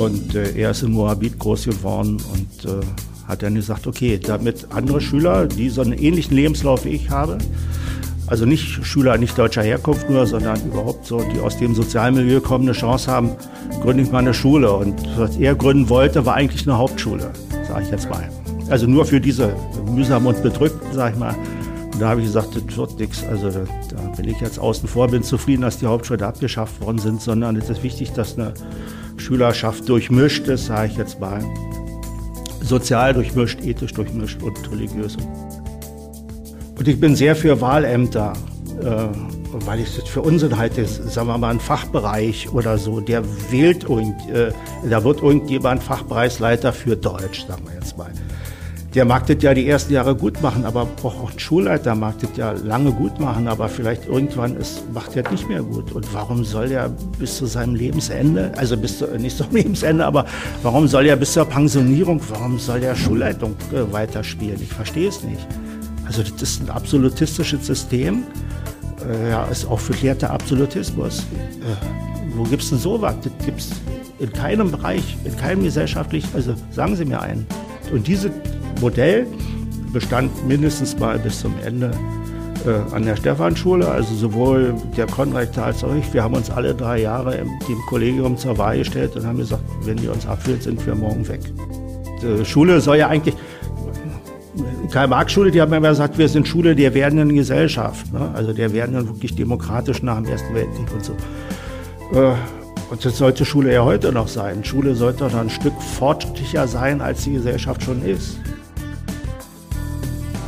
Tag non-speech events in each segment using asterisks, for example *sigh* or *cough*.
Und äh, er ist in Moabit groß geworden und äh, hat dann gesagt, okay, damit andere Schüler, die so einen ähnlichen Lebenslauf wie ich habe, also nicht Schüler nicht deutscher Herkunft nur, sondern überhaupt so, die aus dem Sozialmilieu kommen, eine Chance haben, gründe ich mal eine Schule. Und was er gründen wollte, war eigentlich eine Hauptschule, sage ich jetzt mal. Also nur für diese mühsam und bedrückten, sage ich mal. Und da habe ich gesagt, das wird nichts. Also da, da bin ich jetzt außen vor, bin zufrieden, dass die Hauptschulen abgeschafft worden sind, sondern es ist wichtig, dass eine Schülerschaft durchmischt ist, sage ich jetzt mal. Sozial durchmischt, ethisch durchmischt und religiös. Und ich bin sehr für Wahlämter, äh, weil ich das für Unsinn halte, sagen wir mal, ein Fachbereich oder so, der wählt irgend, äh, da wird irgendjemand Fachbereichsleiter für Deutsch, sagen wir jetzt mal. Der mag das ja die ersten Jahre gut machen, aber auch ein Schulleiter mag das ja lange gut machen, aber vielleicht irgendwann ist, macht er nicht mehr gut. Und warum soll er bis zu seinem Lebensende, also bis zu, nicht zum *laughs* Lebensende, aber warum soll er bis zur Pensionierung, warum soll er Schulleitung äh, weiterspielen? Ich verstehe es nicht. Also das ist ein absolutistisches System. Äh, ja, ist auch verkehrter Absolutismus. Äh, wo gibt es denn sowas? Das gibt es in keinem Bereich, in keinem gesellschaftlichen, also sagen Sie mir einen. Und dieses Modell bestand mindestens mal bis zum Ende äh, an der Stephanschule, also sowohl der Konrektor als auch ich. Wir haben uns alle drei Jahre im, dem Kollegium zur Wahl gestellt und haben gesagt, wenn ihr uns abwählt, sind wir morgen weg. Die Schule soll ja eigentlich, Karl-Marx-Schule, die haben immer gesagt, wir sind Schule der werdenden Gesellschaft. Ne? Also der werden wirklich demokratisch nach dem Ersten Weltkrieg und so. Äh, und das sollte Schule ja heute noch sein. Schule sollte doch ein Stück fortschrittlicher sein, als die Gesellschaft schon ist.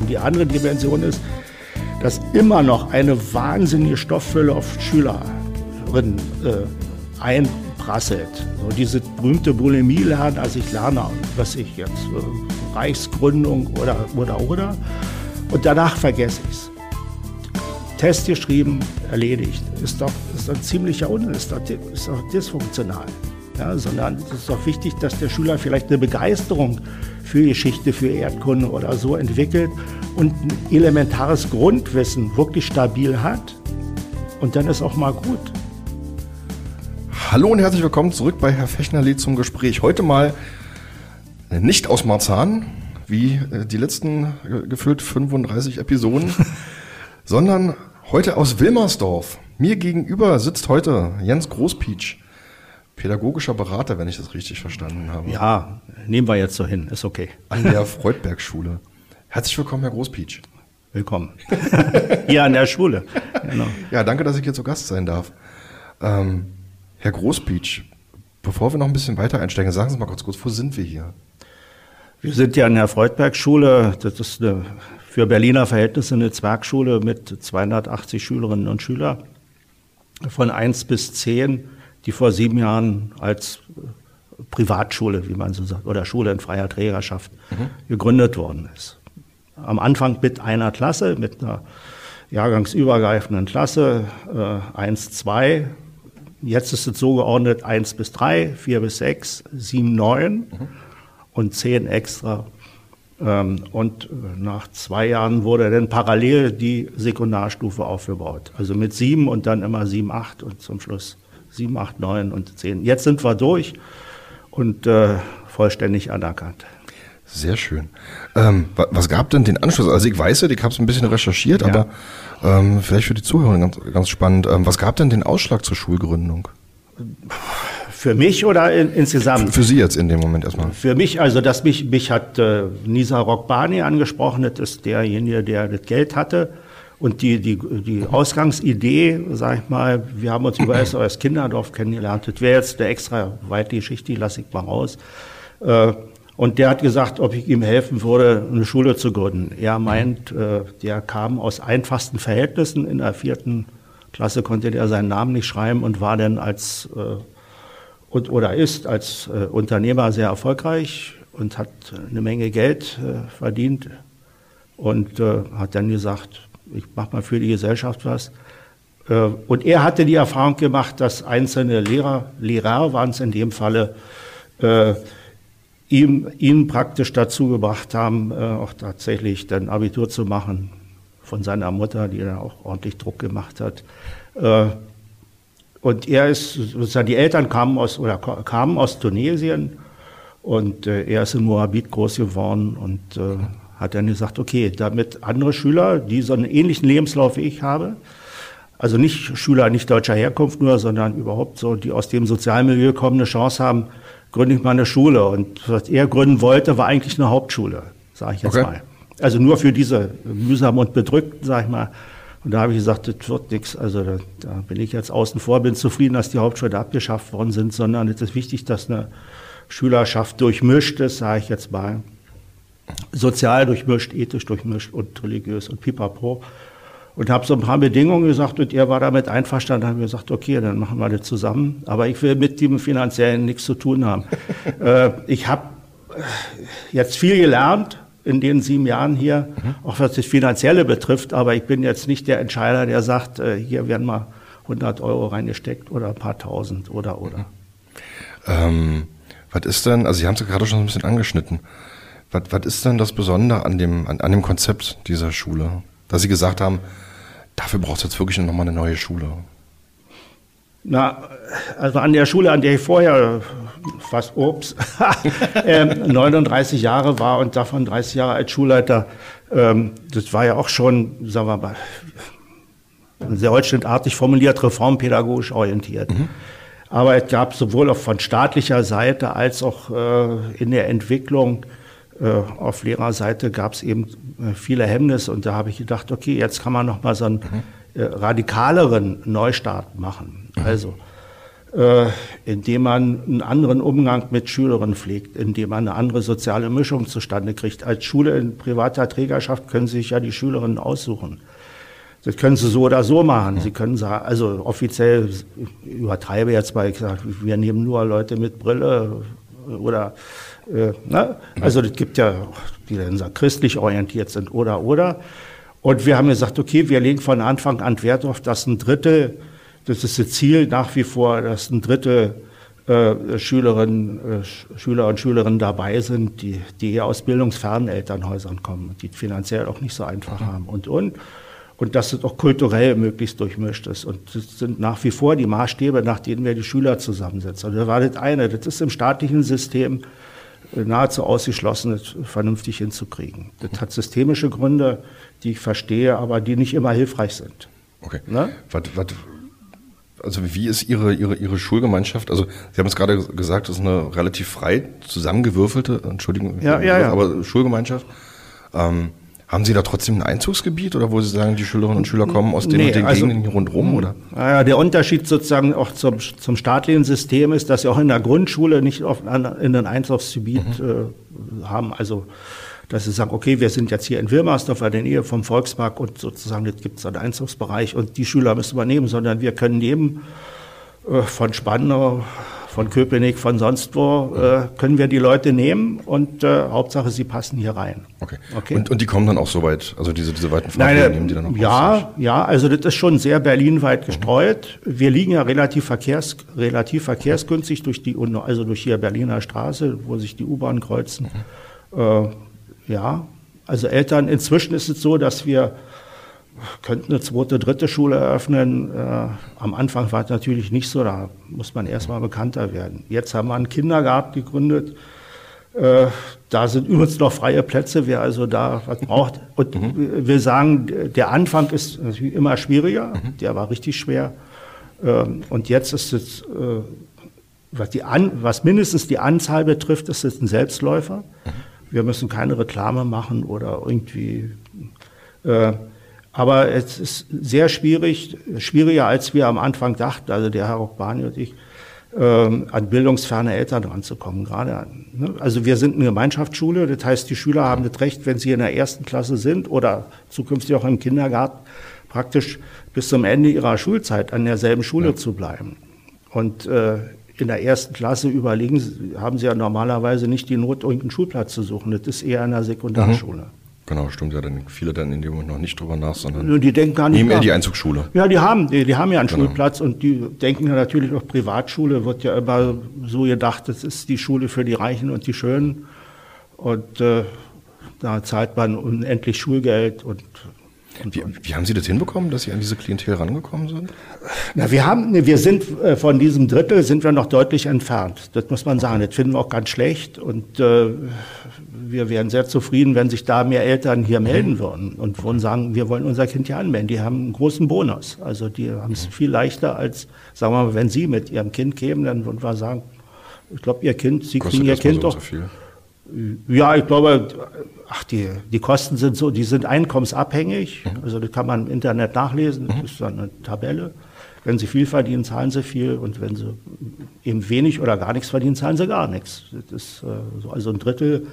Und die andere Dimension ist, dass immer noch eine wahnsinnige Stofffülle auf Schülerinnen äh, einprasselt. So diese berühmte Bulimie lernen, also ich lerne, was ich jetzt, äh, Reichsgründung oder, oder, oder. Und danach vergesse ich es. Test geschrieben, erledigt. Ist doch, ist ein ziemlicher Unsinn, ist doch dysfunktional. Ja, sondern es ist doch wichtig, dass der Schüler vielleicht eine Begeisterung für Geschichte, für Erdkunde oder so entwickelt und ein elementares Grundwissen wirklich stabil hat. Und dann ist auch mal gut. Hallo und herzlich willkommen zurück bei Herr Fechnerli zum Gespräch. Heute mal nicht aus Marzahn, wie äh, die letzten äh, gefühlt 35 Episoden, *laughs* sondern heute aus Wilmersdorf. Mir gegenüber sitzt heute Jens Großpietsch, pädagogischer Berater, wenn ich das richtig verstanden habe. Ja, nehmen wir jetzt so hin, ist okay. An der Freudberg-Schule. Herzlich willkommen, Herr Großpietsch. Willkommen. *laughs* Hier an der Schule. Genau. Ja, danke, dass ich hier zu Gast sein darf. Ähm, Herr Großpietsch, bevor wir noch ein bisschen weiter einsteigen, sagen Sie mal kurz, kurz, wo sind wir hier? Wir sind ja an der Freudberg-Schule. Das ist eine, für Berliner Verhältnisse eine Zwergschule mit 280 Schülerinnen und Schülern von 1 bis 10, die vor sieben Jahren als Privatschule, wie man so sagt, oder Schule in freier Trägerschaft mhm. gegründet worden ist. Am Anfang mit einer Klasse, mit einer jahrgangsübergreifenden Klasse, äh, 1, 2. Jetzt ist es so geordnet 1 bis 3, 4 bis 6, 7, 9. Mhm und zehn extra. Ähm, und nach zwei Jahren wurde dann parallel die Sekundarstufe aufgebaut. Also mit sieben und dann immer sieben, acht und zum Schluss sieben, acht, neun und zehn. Jetzt sind wir durch und äh, vollständig anerkannt. Sehr schön. Ähm, was gab denn den Anschluss? Also ich weiß ja, ich habe es ein bisschen recherchiert, ja. aber ähm, vielleicht für die Zuhörer ganz, ganz spannend. Ähm, was gab denn den Ausschlag zur Schulgründung? Für mich oder in, insgesamt? Für, Sie jetzt in dem Moment erstmal. Für mich, also dass mich, mich hat äh, Nisa Rockbani angesprochen, das ist derjenige, der das Geld hatte. Und die, die, die Ausgangsidee, sag ich mal, wir haben uns über das Kinderdorf kennengelernt. Das wäre jetzt eine extra weite Geschichte, die lasse ich mal raus. Äh, und der hat gesagt, ob ich ihm helfen würde, eine Schule zu gründen. Er meint, äh, der kam aus einfachsten Verhältnissen. In der vierten Klasse konnte der seinen Namen nicht schreiben und war dann als äh, und, oder ist als äh, Unternehmer sehr erfolgreich und hat eine Menge Geld äh, verdient und äh, hat dann gesagt, ich mache mal für die Gesellschaft was. Äh, und er hatte die Erfahrung gemacht, dass einzelne Lehrer, Lehrer waren es in dem Falle, äh, ihm, ihn praktisch dazu gebracht haben, äh, auch tatsächlich dann Abitur zu machen von seiner Mutter, die dann auch ordentlich Druck gemacht hat und er ist, sozusagen die Eltern kamen aus, oder kamen aus Tunesien und äh, er ist in Moabit groß geworden und äh, hat dann gesagt, okay, damit andere Schüler, die so einen ähnlichen Lebenslauf wie ich habe, also nicht Schüler nicht deutscher Herkunft nur, sondern überhaupt so, die aus dem Sozialmilieu kommen, eine Chance haben, gründe ich mal eine Schule. Und was er gründen wollte, war eigentlich eine Hauptschule, sage ich jetzt okay. mal. Also nur für diese mühsam und bedrückten, sage ich mal. Und da habe ich gesagt, das wird nichts. Also da, da, bin ich jetzt außen vor, bin zufrieden, dass die Hauptschulen abgeschafft worden sind, sondern es ist wichtig, dass eine Schülerschaft durchmischt ist, sage ich jetzt mal. Sozial durchmischt, ethisch durchmischt und religiös und pipapo und habe so ein paar Bedingungen gesagt und er war damit einverstanden, haben gesagt, okay, dann machen wir das zusammen. Aber ich will mit dem finanziellen nichts zu tun haben. *laughs* äh, ich habe jetzt viel gelernt in den sieben Jahren hier, mhm. auch was das Finanzielle betrifft, aber ich bin jetzt nicht der Entscheider, der sagt, äh, hier werden mal 100 Euro reingesteckt oder ein paar Tausend oder oder. Mhm. Ähm, was ist denn, also Sie haben es gerade schon ein bisschen angeschnitten, was, was ist denn das Besondere an dem, an, an dem Konzept dieser Schule? Dass Sie gesagt haben, Dafür braucht es jetzt wirklich nochmal eine neue Schule. Na, also an der Schule, an der ich vorher fast, äh, 39 Jahre war und davon 30 Jahre als Schulleiter, ähm, das war ja auch schon, sagen wir mal, sehr holzschnittartig formuliert, reformpädagogisch orientiert. Mhm. Aber es gab sowohl auch von staatlicher Seite als auch äh, in der Entwicklung äh, auf Lehrerseite gab es eben äh, viele Hemmnisse und da habe ich gedacht, okay, jetzt kann man noch mal so einen mhm. radikaleren Neustart machen. Mhm. Also indem man einen anderen Umgang mit Schülerinnen pflegt, indem man eine andere soziale Mischung zustande kriegt. Als Schule in privater Trägerschaft können sich ja die Schülerinnen aussuchen. Das können sie so oder so machen. Sie können sagen, also offiziell, ich übertreibe jetzt mal, ich sage, wir nehmen nur Leute mit Brille oder äh, ne? Also es gibt ja, die dann sagen, christlich orientiert sind oder oder. Und wir haben gesagt, okay, wir legen von Anfang an Wert auf, dass ein Drittel, das ist das Ziel nach wie vor, dass ein Drittel äh, Schülerinnen, äh, Schüler und Schülerinnen dabei sind, die, die eher aus bildungsfernen Elternhäusern kommen, die finanziell auch nicht so einfach mhm. haben und und. Und dass es auch kulturell möglichst durchmischt ist. Und das sind nach wie vor die Maßstäbe, nach denen wir die Schüler zusammensetzen. Und das war das eine. Das ist im staatlichen System nahezu ausgeschlossen, das vernünftig hinzukriegen. Das hat systemische Gründe, die ich verstehe, aber die nicht immer hilfreich sind. Okay. Ne? Was, was, also wie ist Ihre, Ihre, Ihre Schulgemeinschaft? Also Sie haben es gerade gesagt, das ist eine relativ frei zusammengewürfelte, Entschuldigung, ja, ja, ja. aber Schulgemeinschaft. Ähm, haben Sie da trotzdem ein Einzugsgebiet oder wo Sie sagen, die Schülerinnen und Schüler kommen aus den, nee, den also, Gegenden rundherum? Oder? Naja, der Unterschied sozusagen auch zum, zum staatlichen System ist, dass Sie auch in der Grundschule nicht auf, in ein Einzugsgebiet mhm. äh, haben. Also dass sie sagen, okay, wir sind jetzt hier in Wilmersdorf in der Nähe vom Volkspark und sozusagen jetzt gibt es einen Einzugsbereich und die Schüler müssen übernehmen, sondern wir können neben äh, von Spandau von Köpenick, von sonst wo, äh, können wir die Leute nehmen und äh, Hauptsache, sie passen hier rein. Okay. okay. Und, und die kommen dann auch so weit, also diese, diese weiten Fahrten nehmen die dann auch Ja, raus? ja, also das ist schon sehr berlinweit gestreut. Mhm. Wir liegen ja relativ, verkehrs, relativ verkehrsgünstig durch die, also durch hier Berliner Straße, wo sich die U-Bahn kreuzen. Mhm. Äh, ja, also Eltern, inzwischen ist es so, dass wir könnten eine zweite, dritte Schule eröffnen. Äh, am Anfang war es natürlich nicht so, da muss man erstmal bekannter werden. Jetzt haben wir einen Kindergarten gegründet. Äh, da sind übrigens noch freie Plätze, wer also da was braucht. Und mhm. wir sagen, der Anfang ist natürlich immer schwieriger, mhm. der war richtig schwer. Ähm, und jetzt ist es, äh, was, die An was mindestens die Anzahl betrifft, ist es ein Selbstläufer. Mhm. Wir müssen keine Reklame machen oder irgendwie äh, aber es ist sehr schwierig, schwieriger als wir am Anfang dachten, also der Herr Rockbani und ich, ähm, an bildungsferne Eltern ranzukommen. Gerade an, ne? Also wir sind eine Gemeinschaftsschule, das heißt, die Schüler haben das Recht, wenn sie in der ersten Klasse sind oder zukünftig auch im Kindergarten, praktisch bis zum Ende ihrer Schulzeit an derselben Schule ja. zu bleiben. Und äh, in der ersten Klasse überlegen, haben sie ja normalerweise nicht die Not, irgendeinen Schulplatz zu suchen. Das ist eher in der Sekundarschule. Mhm. Genau, stimmt ja. Dann viele dann in dem Moment noch nicht drüber nach, sondern die denken gar nicht nehmen eher die Einzugsschule. Ja, die haben, die, die haben ja einen genau. Schulplatz und die denken ja natürlich auch Privatschule wird ja immer so gedacht, das ist die Schule für die Reichen und die Schönen und äh, da zahlt man unendlich Schulgeld und Wie, wie, haben Sie das hinbekommen, dass Sie an diese Klientel rangekommen sind? Na, wir haben, wir sind äh, von diesem Drittel sind wir noch deutlich entfernt. Das muss man sagen. Das finden wir auch ganz schlecht und äh, wir wären sehr zufrieden, wenn sich da mehr Eltern hier melden würden und würden sagen, wir wollen unser Kind hier anmelden. Die haben einen großen Bonus. Also die haben es viel leichter als, sagen wir mal, wenn Sie mit Ihrem Kind kämen, dann würden wir sagen, ich glaube, Ihr Kind, Sie Kostet kriegen Ihr Kind so doch. So ja, ich glaube, ach, die, die Kosten sind so, die sind einkommensabhängig. Mhm. Also das kann man im Internet nachlesen, das mhm. ist dann eine Tabelle. Wenn sie viel verdienen, zahlen sie viel und wenn sie eben wenig oder gar nichts verdienen, zahlen sie gar nichts. Das ist äh, so, also ein Drittel,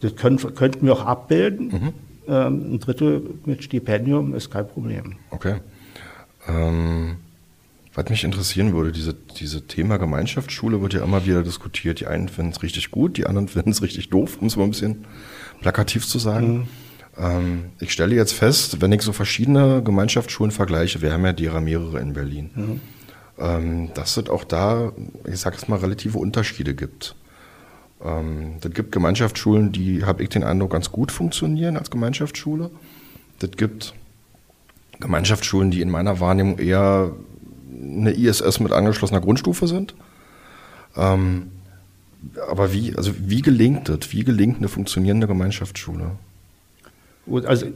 das können, könnten wir auch abbilden. Mhm. Ähm, ein Drittel mit Stipendium ist kein Problem. Okay. Ähm was mich interessieren würde, diese, diese Thema Gemeinschaftsschule wird ja immer wieder diskutiert. Die einen finden es richtig gut, die anderen *laughs* finden es richtig doof, um es mal ein bisschen plakativ zu sagen. Mhm. Ähm, ich stelle jetzt fest, wenn ich so verschiedene Gemeinschaftsschulen vergleiche, wir haben ja derer mehrere in Berlin, mhm. ähm, dass es auch da, ich sage es mal, relative Unterschiede gibt. Ähm, das gibt Gemeinschaftsschulen, die, habe ich den Eindruck, ganz gut funktionieren als Gemeinschaftsschule. Das gibt Gemeinschaftsschulen, die in meiner Wahrnehmung eher eine ISS mit angeschlossener Grundstufe sind. Ähm, aber wie, also wie gelingt das? Wie gelingt eine funktionierende Gemeinschaftsschule? Also,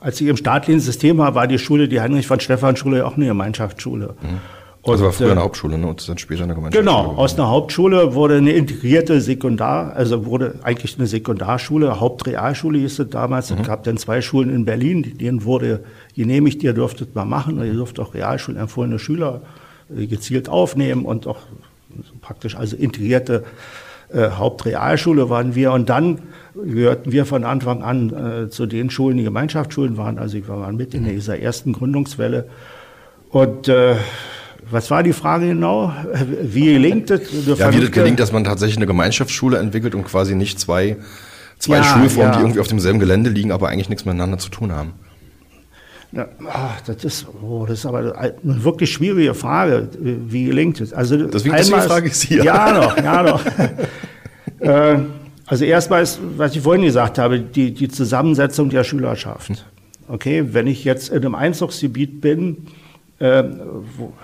als ich im staatlichen System war, war die Schule, die Heinrich von Stephan Schule, auch eine Gemeinschaftsschule. Mhm. Und, also war früher eine äh, Hauptschule ne? und dann später eine Gemeinschaftsschule. Genau, aus einer Hauptschule wurde eine integrierte Sekundar, also wurde eigentlich eine Sekundarschule, Hauptrealschule hieß es damals. Mhm. Es gab dann zwei Schulen in Berlin, denen wurde genehmigt, ihr dürftet mal machen, ihr dürft auch Realschulen empfohlene Schüler äh, gezielt aufnehmen und auch praktisch also integrierte äh, Hauptrealschule waren wir. Und dann gehörten wir von Anfang an äh, zu den Schulen, die Gemeinschaftsschulen waren. Also wir waren mit in dieser ersten Gründungswelle. Und äh, was war die Frage genau? Wie gelingt es? Ja, wie das gelingt, dass man tatsächlich eine Gemeinschaftsschule entwickelt und quasi nicht zwei, zwei ja, Schulformen, ja. die irgendwie auf demselben Gelände liegen, aber eigentlich nichts miteinander zu tun haben. Ja, ach, das, ist, oh, das ist aber eine wirklich schwierige Frage. Wie gelingt es? Also Deswegen, einmal, frage ich Sie. Ja, noch, ja noch. *laughs* äh, also erstmal ist, was ich vorhin gesagt habe, die, die Zusammensetzung der Schülerschaft. Okay, wenn ich jetzt in einem Einzugsgebiet bin, äh, wo,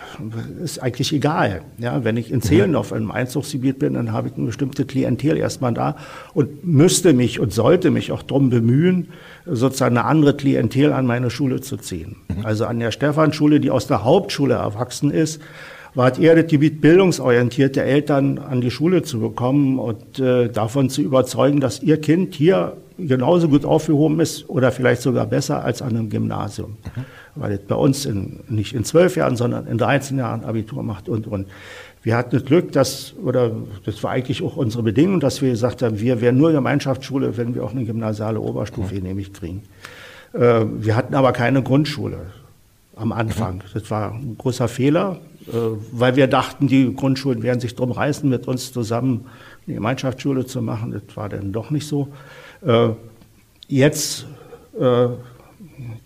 ist eigentlich egal. Ja, wenn ich in Zehlendorf in einem Einzugsgebiet bin, dann habe ich eine bestimmte Klientel erstmal da und müsste mich und sollte mich auch darum bemühen, sozusagen eine andere Klientel an meine Schule zu ziehen. Mhm. Also an der Stephanschule, die aus der Hauptschule erwachsen ist, war es eher das Gebiet bildungsorientierte Eltern an die Schule zu bekommen und äh, davon zu überzeugen, dass ihr Kind hier genauso gut aufgehoben ist oder vielleicht sogar besser als an einem Gymnasium. Mhm weil es bei uns in, nicht in zwölf Jahren, sondern in 13 Jahren Abitur macht und, und. Wir hatten das Glück, dass, oder das war eigentlich auch unsere Bedingung, dass wir gesagt haben, wir wären nur Gemeinschaftsschule, wenn wir auch eine gymnasiale Oberstufe mhm. genehmigt kriegen. Äh, wir hatten aber keine Grundschule am Anfang. Mhm. Das war ein großer Fehler, äh, weil wir dachten, die Grundschulen werden sich drum reißen, mit uns zusammen eine Gemeinschaftsschule zu machen. Das war dann doch nicht so. Äh, jetzt äh,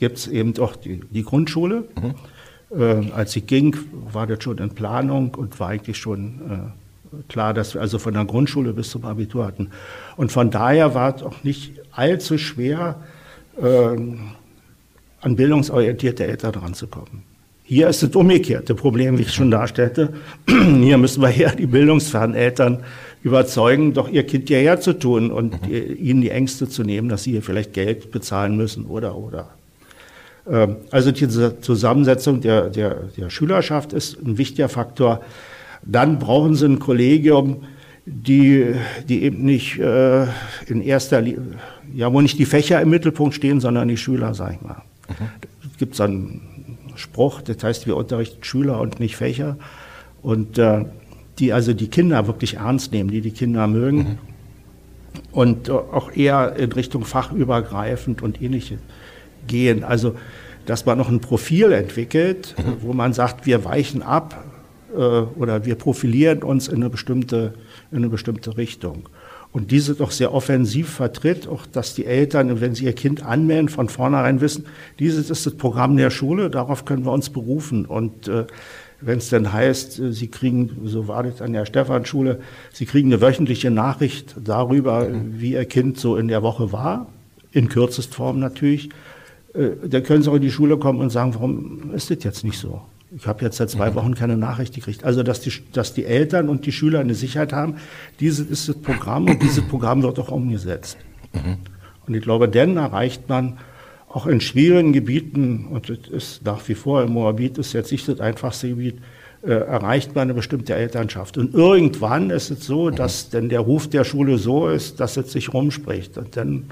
gibt es eben auch die, die Grundschule. Mhm. Äh, als sie ging, war das schon in Planung und war eigentlich schon äh, klar, dass wir also von der Grundschule bis zum Abitur hatten. Und von daher war es auch nicht allzu schwer, äh, an bildungsorientierte Eltern ranzukommen. Hier ist das umgekehrte Problem, wie ich schon darstellte. *clears throat* Hier müssen wir eher die bildungsfernen Eltern überzeugen, doch ihr Kind hierher zu tun und mhm. ihnen die Ängste zu nehmen, dass sie hier vielleicht Geld bezahlen müssen oder oder. Ähm, also diese Zusammensetzung der, der, der Schülerschaft ist ein wichtiger Faktor. Dann brauchen sie ein Kollegium, die, die eben nicht äh, in erster Linie, ja, wo nicht die Fächer im Mittelpunkt stehen, sondern die Schüler, sag ich mal. Mhm. Es gibt einen Spruch, das heißt, wir unterrichten Schüler und nicht Fächer. Und äh, die also die Kinder wirklich ernst nehmen, die die Kinder mögen. Mhm. Und auch eher in Richtung fachübergreifend und ähnliches gehen. Also, dass man noch ein Profil entwickelt, mhm. wo man sagt, wir weichen ab äh, oder wir profilieren uns in eine bestimmte, in eine bestimmte Richtung. Und diese doch sehr offensiv vertritt, auch dass die Eltern, wenn sie ihr Kind anmelden, von vornherein wissen, dieses ist das Programm der Schule, darauf können wir uns berufen. Und äh, wenn es dann heißt, äh, Sie kriegen, so war das an der Stephanschule, Sie kriegen eine wöchentliche Nachricht darüber, mhm. wie Ihr Kind so in der Woche war, in Kürzestform natürlich, äh, dann können sie auch in die Schule kommen und sagen, warum ist das jetzt nicht so? Ich habe jetzt seit zwei mhm. Wochen keine Nachricht gekriegt. Also, dass die, dass die Eltern und die Schüler eine Sicherheit haben, dieses ist das Programm und dieses Programm wird auch umgesetzt. Mhm. Und ich glaube, dann erreicht man auch in schwierigen Gebieten, und das ist nach wie vor im Moabit ist jetzt nicht das einfachste Gebiet, äh, erreicht man eine bestimmte Elternschaft. Und irgendwann ist es so, mhm. dass denn der Ruf der Schule so ist, dass es sich rumspricht. Und dann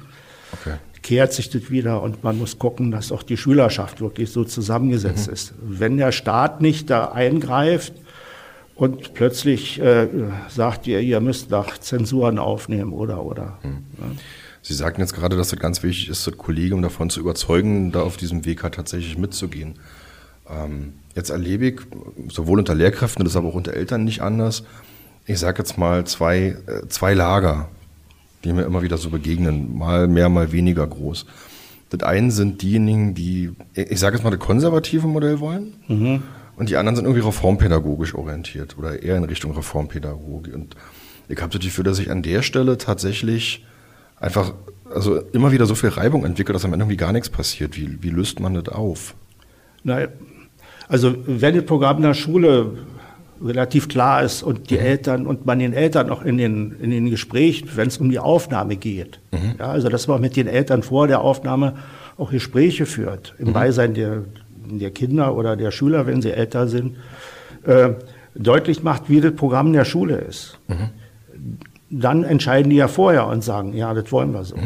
okay. Kehrt sich das wieder und man muss gucken, dass auch die Schülerschaft wirklich so zusammengesetzt mhm. ist. Wenn der Staat nicht da eingreift und plötzlich äh, sagt ihr, ihr müsst nach Zensuren aufnehmen oder oder. Mhm. Ja. Sie sagten jetzt gerade, dass es ganz wichtig ist, das Kollegium davon zu überzeugen, da auf diesem Weg halt tatsächlich mitzugehen. Ähm, jetzt erlebe ich, sowohl unter Lehrkräften, das ist aber auch unter Eltern nicht anders, ich sage jetzt mal zwei, äh, zwei Lager, die mir immer wieder so begegnen, mal mehr, mal weniger groß. Das eine sind diejenigen, die, ich sage jetzt mal, das konservative Modell wollen. Mhm. Und die anderen sind irgendwie reformpädagogisch orientiert oder eher in Richtung Reformpädagogik. Und ich habe das Gefühl, dass ich an der Stelle tatsächlich einfach also immer wieder so viel Reibung entwickelt, dass am Ende irgendwie gar nichts passiert. Wie, wie löst man das auf? Naja, also wenn das Programm der Schule relativ klar ist und die mhm. Eltern und man den Eltern auch in den, in den Gesprächen, wenn es um die Aufnahme geht, mhm. ja, also dass man mit den Eltern vor der Aufnahme auch Gespräche führt, im mhm. Beisein der, der Kinder oder der Schüler, wenn sie älter sind, äh, deutlich macht, wie das Programm der Schule ist. Mhm. Dann entscheiden die ja vorher und sagen, ja, das wollen wir so.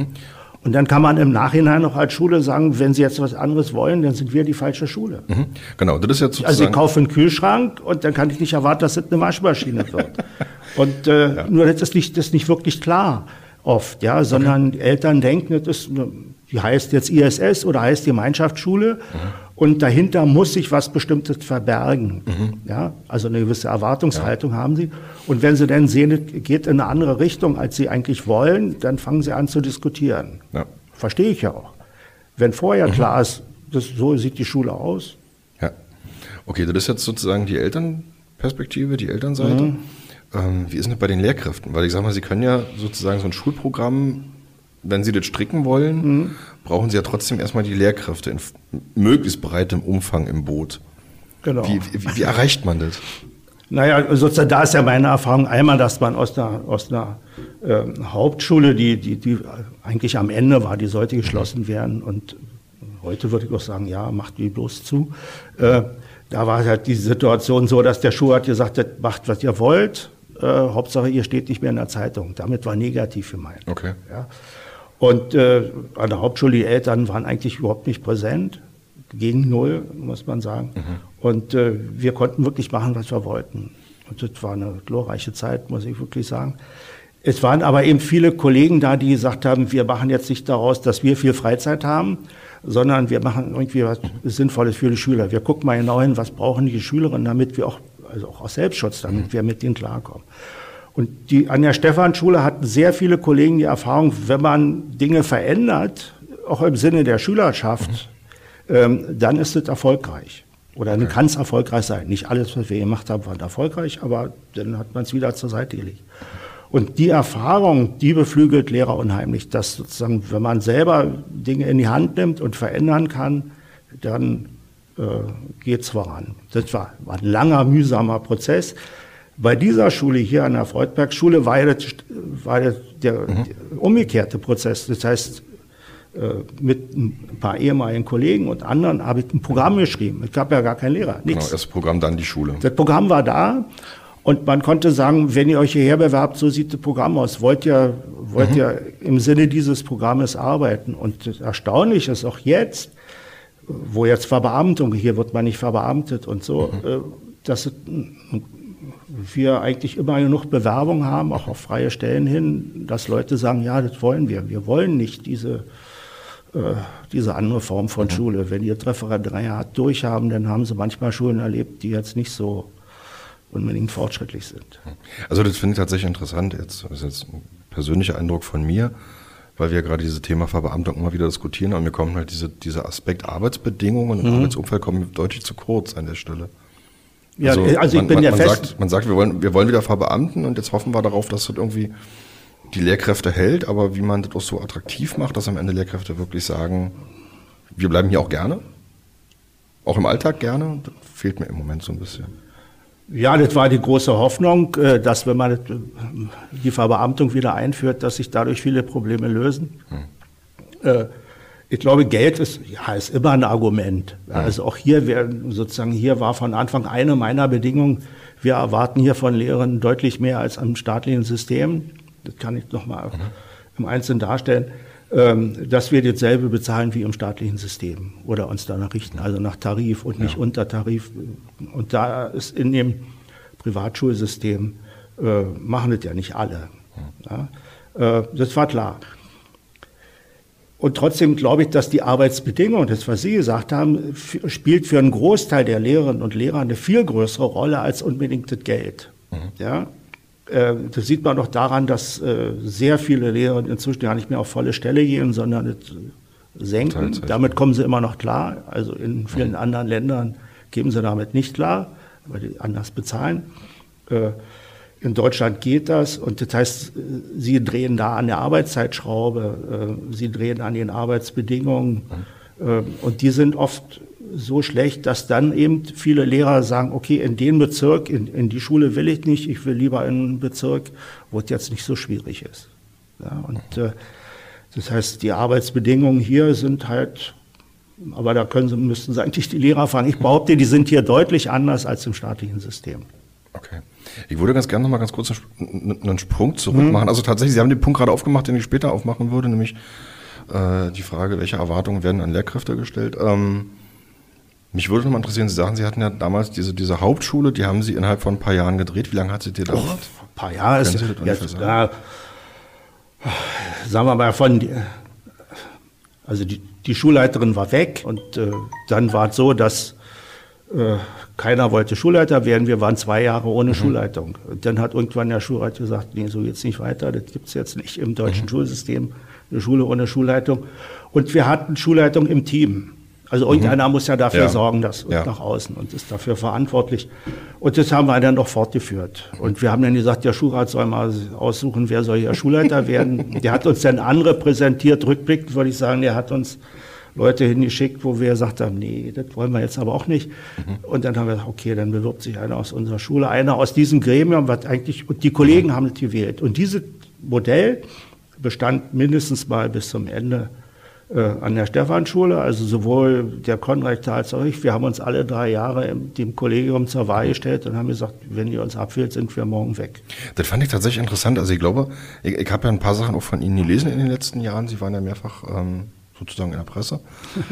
Und dann kann man im Nachhinein noch als Schule sagen, wenn Sie jetzt was anderes wollen, dann sind wir die falsche Schule. Mhm. Genau, das ist jetzt sozusagen... Also ich kaufe einen Kühlschrank und dann kann ich nicht erwarten, dass es eine Waschmaschine wird. *laughs* und äh, ja. nur das ist nicht, das ist nicht wirklich klar oft, ja, sondern okay. Eltern denken, das ist, die heißt jetzt ISS oder heißt Gemeinschaftsschule. Mhm. Und dahinter muss sich was Bestimmtes verbergen. Mhm. Ja, also eine gewisse Erwartungshaltung ja. haben sie. Und wenn sie dann sehen, es geht in eine andere Richtung, als sie eigentlich wollen, dann fangen sie an zu diskutieren. Ja. Verstehe ich ja auch. Wenn vorher mhm. klar ist, das, so sieht die Schule aus. Ja. Okay, das ist jetzt sozusagen die Elternperspektive, die Elternseite. Mhm. Ähm, wie ist denn das bei den Lehrkräften? Weil ich sage mal, Sie können ja sozusagen so ein Schulprogramm wenn Sie das stricken wollen, mhm. brauchen Sie ja trotzdem erstmal die Lehrkräfte in möglichst breitem Umfang im Boot. Genau. Wie, wie, wie erreicht man das? Naja, sozusagen, da ist ja meine Erfahrung einmal, dass man aus einer, aus einer äh, Hauptschule, die, die, die eigentlich am Ende war, die sollte geschlossen werden und heute würde ich auch sagen, ja, macht die bloß zu. Äh, da war halt die Situation so, dass der Schulrat gesagt hat, macht, was ihr wollt, äh, Hauptsache ihr steht nicht mehr in der Zeitung. Damit war negativ gemeint. Okay. Ja. Und äh, an der Hauptschule, die Eltern waren eigentlich überhaupt nicht präsent, gegen null, muss man sagen. Mhm. Und äh, wir konnten wirklich machen, was wir wollten. Und das war eine glorreiche Zeit, muss ich wirklich sagen. Es waren aber eben viele Kollegen da, die gesagt haben, wir machen jetzt nicht daraus, dass wir viel Freizeit haben, sondern wir machen irgendwie was Sinnvolles für die Schüler. Wir gucken mal genau hin, was brauchen die Schülerinnen, damit wir auch, also auch aus Selbstschutz, damit mhm. wir mit denen klarkommen. Und die, an der Stephanschule hatten sehr viele Kollegen die Erfahrung, wenn man Dinge verändert, auch im Sinne der Schülerschaft, mhm. ähm, dann ist es erfolgreich. Oder dann okay. kann es erfolgreich sein. Nicht alles, was wir gemacht haben, war erfolgreich, aber dann hat man es wieder zur Seite gelegt. Und die Erfahrung, die beflügelt Lehrer unheimlich, dass sozusagen, wenn man selber Dinge in die Hand nimmt und verändern kann, dann äh, geht es voran. Das war, war ein langer, mühsamer Prozess. Bei dieser Schule hier an der Freudberg-Schule war, das, war das der, mhm. der, umgekehrte Prozess. Das heißt, mit ein paar ehemaligen Kollegen und anderen habe ich ein Programm geschrieben. Ich habe ja gar keinen Lehrer. Nichts. Genau, das Programm, dann die Schule. Das Programm war da und man konnte sagen, wenn ihr euch hierher bewerbt, so sieht das Programm aus. Wollt ihr, wollt mhm. ihr im Sinne dieses Programmes arbeiten? Und das Erstaunliche ist auch jetzt, wo jetzt Verbeamtung, hier wird man nicht verbeamtet und so, mhm. Äh, dass es wir eigentlich immer genug Bewerbung haben, auch auf freie Stellen hin, dass Leute sagen, ja, das wollen wir. Wir wollen nicht diese, äh, diese andere Form von mhm. Schule. Wenn die Referendariat durchhaben, dann haben sie manchmal Schulen erlebt, die jetzt nicht so unbedingt fortschrittlich sind. Also das finde ich tatsächlich interessant. Jetzt das ist jetzt ein persönlicher Eindruck von mir, weil wir gerade dieses Thema Verbeamtung immer wieder diskutieren und mir kommt halt diese, dieser Aspekt Arbeitsbedingungen und mhm. Arbeitsumfeld kommen deutlich zu kurz an der Stelle. Ja, also, also ich man, bin man, ja man fest. Sagt, man sagt, wir wollen, wir wollen wieder verbeamten und jetzt hoffen wir darauf, dass das irgendwie die Lehrkräfte hält, aber wie man das auch so attraktiv macht, dass am Ende Lehrkräfte wirklich sagen, wir bleiben hier auch gerne. Auch im Alltag gerne. Das fehlt mir im Moment so ein bisschen. Ja, das war die große Hoffnung, äh, dass wenn man die Verbeamtung wieder einführt, dass sich dadurch viele Probleme lösen. Hm. Ich glaube, Geld ist, ja, ist immer ein Argument. Also auch hier werden sozusagen, hier war von Anfang eine meiner Bedingungen, wir erwarten hier von Lehrern deutlich mehr als am staatlichen System. Das kann ich nochmal mhm. im Einzelnen darstellen, ähm, dass wir dasselbe bezahlen wie im staatlichen System oder uns danach richten, also nach Tarif und nicht ja. unter Tarif. Und da ist in dem Privatschulsystem, äh, machen das ja nicht alle. Ja? Äh, das war klar. Und trotzdem glaube ich, dass die Arbeitsbedingungen, das was Sie gesagt haben, spielt für einen Großteil der Lehrerinnen und Lehrer eine viel größere Rolle als unbedingt das Geld. Mhm. Ja? Äh, das sieht man doch daran, dass äh, sehr viele Lehrer inzwischen gar nicht mehr auf volle Stelle gehen, sondern senken. Damit kommen sie immer noch klar. Also in vielen mhm. anderen Ländern geben sie damit nicht klar, weil die anders bezahlen. Äh, in Deutschland geht das und das heißt, sie drehen da an der Arbeitszeitschraube, sie drehen an den Arbeitsbedingungen äh, und die sind oft so schlecht, dass dann eben viele Lehrer sagen, okay, in den Bezirk, in, in die Schule will ich nicht, ich will lieber in einen Bezirk, wo es jetzt nicht so schwierig ist. Ja, und äh, das heißt, die Arbeitsbedingungen hier sind halt, aber da können sie, müssten sie eigentlich die Lehrer fragen. Ich behaupte, die sind hier deutlich anders als im staatlichen System. Okay. Ich würde ganz gerne noch mal ganz kurz einen Sprung zurück machen. Mhm. Also tatsächlich, Sie haben den Punkt gerade aufgemacht, den ich später aufmachen würde, nämlich äh, die Frage, welche Erwartungen werden an Lehrkräfte gestellt. Ähm, mich würde noch mal interessieren, Sie sagen, Sie hatten ja damals diese, diese Hauptschule, die haben Sie innerhalb von ein paar Jahren gedreht. Wie lange hat sie dir gedauert? Oh, ein paar Jahre ist jetzt, ja, sagen wir mal von, also die, die Schulleiterin war weg und äh, dann war es so, dass äh, keiner wollte Schulleiter werden. Wir waren zwei Jahre ohne mhm. Schulleitung. Und dann hat irgendwann der Schulrat gesagt, nee, so geht's nicht weiter. Das gibt's jetzt nicht im deutschen mhm. Schulsystem. Eine Schule ohne Schulleitung. Und wir hatten Schulleitung im Team. Also irgendeiner mhm. muss ja dafür ja. sorgen, dass ja. nach außen und ist dafür verantwortlich. Und das haben wir dann noch fortgeführt. Und wir haben dann gesagt, der Schulrat soll mal aussuchen, wer soll hier Schulleiter *laughs* werden. Der hat uns dann andere präsentiert. Rückblickend würde ich sagen, der hat uns Leute hingeschickt, wo wir gesagt haben, nee, das wollen wir jetzt aber auch nicht. Mhm. Und dann haben wir gesagt, okay, dann bewirbt sich einer aus unserer Schule, einer aus diesem Gremium, was eigentlich, und die Kollegen mhm. haben das gewählt. Und dieses Modell bestand mindestens mal bis zum Ende an der Stephanschule, also sowohl der Konrektor als auch ich. Wir haben uns alle drei Jahre im, dem Kollegium zur Wahl gestellt und haben gesagt, wenn ihr uns abwählt, sind wir morgen weg. Das fand ich tatsächlich interessant. Also ich glaube, ich, ich habe ja ein paar Sachen auch von Ihnen gelesen in den letzten Jahren. Sie waren ja mehrfach ähm, sozusagen in der Presse.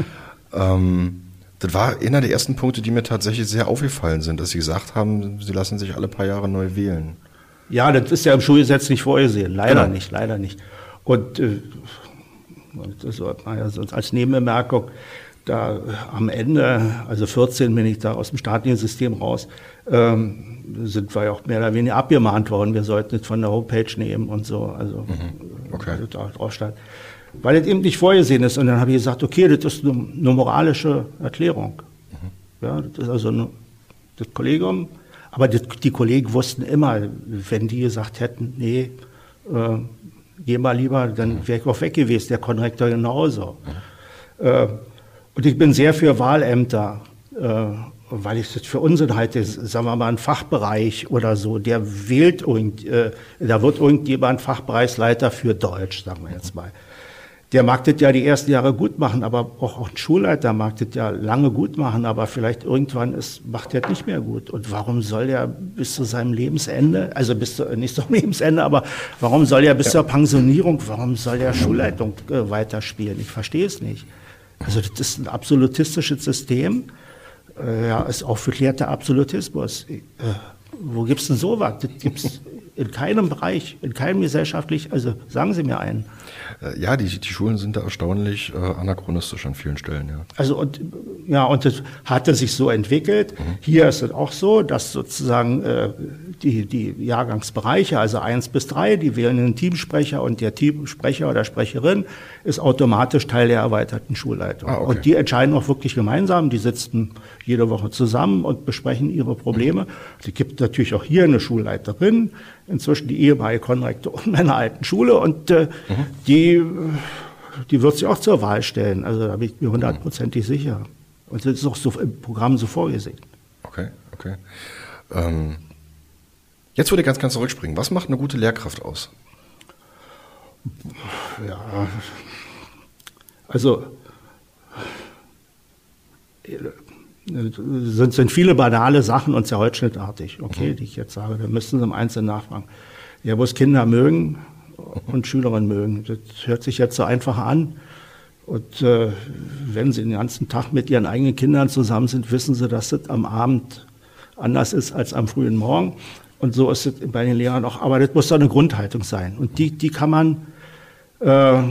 *laughs* ähm, das war einer der ersten Punkte, die mir tatsächlich sehr aufgefallen sind, dass Sie gesagt haben, Sie lassen sich alle paar Jahre neu wählen. Ja, das ist ja im Schulgesetz nicht vorgesehen. Leider genau. nicht, leider nicht. Und äh, das war also als Nebenbemerkung, da am Ende, also 14 bin ich da aus dem staatlichen System raus, ähm, sind wir ja auch mehr oder weniger abgemahnt worden. Wir sollten es von der Homepage nehmen und so. Also, mhm. okay. also da drauf stand weil es eben nicht vorgesehen ist. Und dann habe ich gesagt, okay, das ist eine, eine moralische Erklärung. Mhm. Ja, das ist also eine, das Kollegium. Aber das, die Kollegen wussten immer, wenn die gesagt hätten, nee, äh, geh mal lieber, dann wäre ich auch weg gewesen, der Konrektor genauso. Äh, und ich bin sehr für Wahlämter, äh, weil ich das für Unsinn halte, sagen wir mal, ein Fachbereich oder so, der wählt irgend, äh, da wird irgendjemand Fachbereichsleiter für Deutsch, sagen wir jetzt mal der mag das ja die ersten Jahre gut machen, aber auch, auch ein Schulleiter mag das ja lange gut machen, aber vielleicht irgendwann ist, macht er das nicht mehr gut. Und warum soll er bis zu seinem Lebensende, also bis zu, nicht zum *laughs* Lebensende, aber warum soll er bis ja. zur Pensionierung, warum soll er Schulleitung äh, weiterspielen? Ich verstehe es nicht. Also das ist ein absolutistisches System. Äh, ja, ist auch verklärter Absolutismus. Äh, wo gibt's denn sowas? Das gibt's in keinem Bereich, in keinem gesellschaftlich, also sagen Sie mir einen. Äh, ja, die, die Schulen sind da erstaunlich äh, anachronistisch an vielen Stellen, ja. Also und ja, und das hatte sich so entwickelt. Mhm. Hier ist es auch so, dass sozusagen äh, die, die Jahrgangsbereiche, also eins bis drei, die wählen einen Teamsprecher und der Teamsprecher oder Sprecherin ist automatisch Teil der erweiterten Schulleitung. Ah, okay. Und die entscheiden auch wirklich gemeinsam, die sitzen jede Woche zusammen und besprechen ihre Probleme. Es mhm. gibt natürlich auch hier eine Schulleiterin, inzwischen die ehemalige Konrektorin meiner alten Schule und äh, mhm. die die wird sich auch zur Wahl stellen. Also da bin ich mir hundertprozentig sicher. Und das ist auch so im Programm so vorgesehen. Okay, okay. Ähm, jetzt würde ich ganz, ganz zurückspringen. Was macht eine gute Lehrkraft aus? Ja, also sind, sind viele banale Sachen und sehr holzschnittartig, okay, mhm. die ich jetzt sage. Da müssen Sie im Einzelnen nachfragen. Ja, muss Kinder mögen und Schülerinnen mögen. Das hört sich jetzt so einfach an. Und äh, wenn Sie den ganzen Tag mit Ihren eigenen Kindern zusammen sind, wissen Sie, dass das am Abend anders ist als am frühen Morgen. Und so ist es bei den Lehrern auch. Aber das muss doch eine Grundhaltung sein. Und die, die kann man, äh,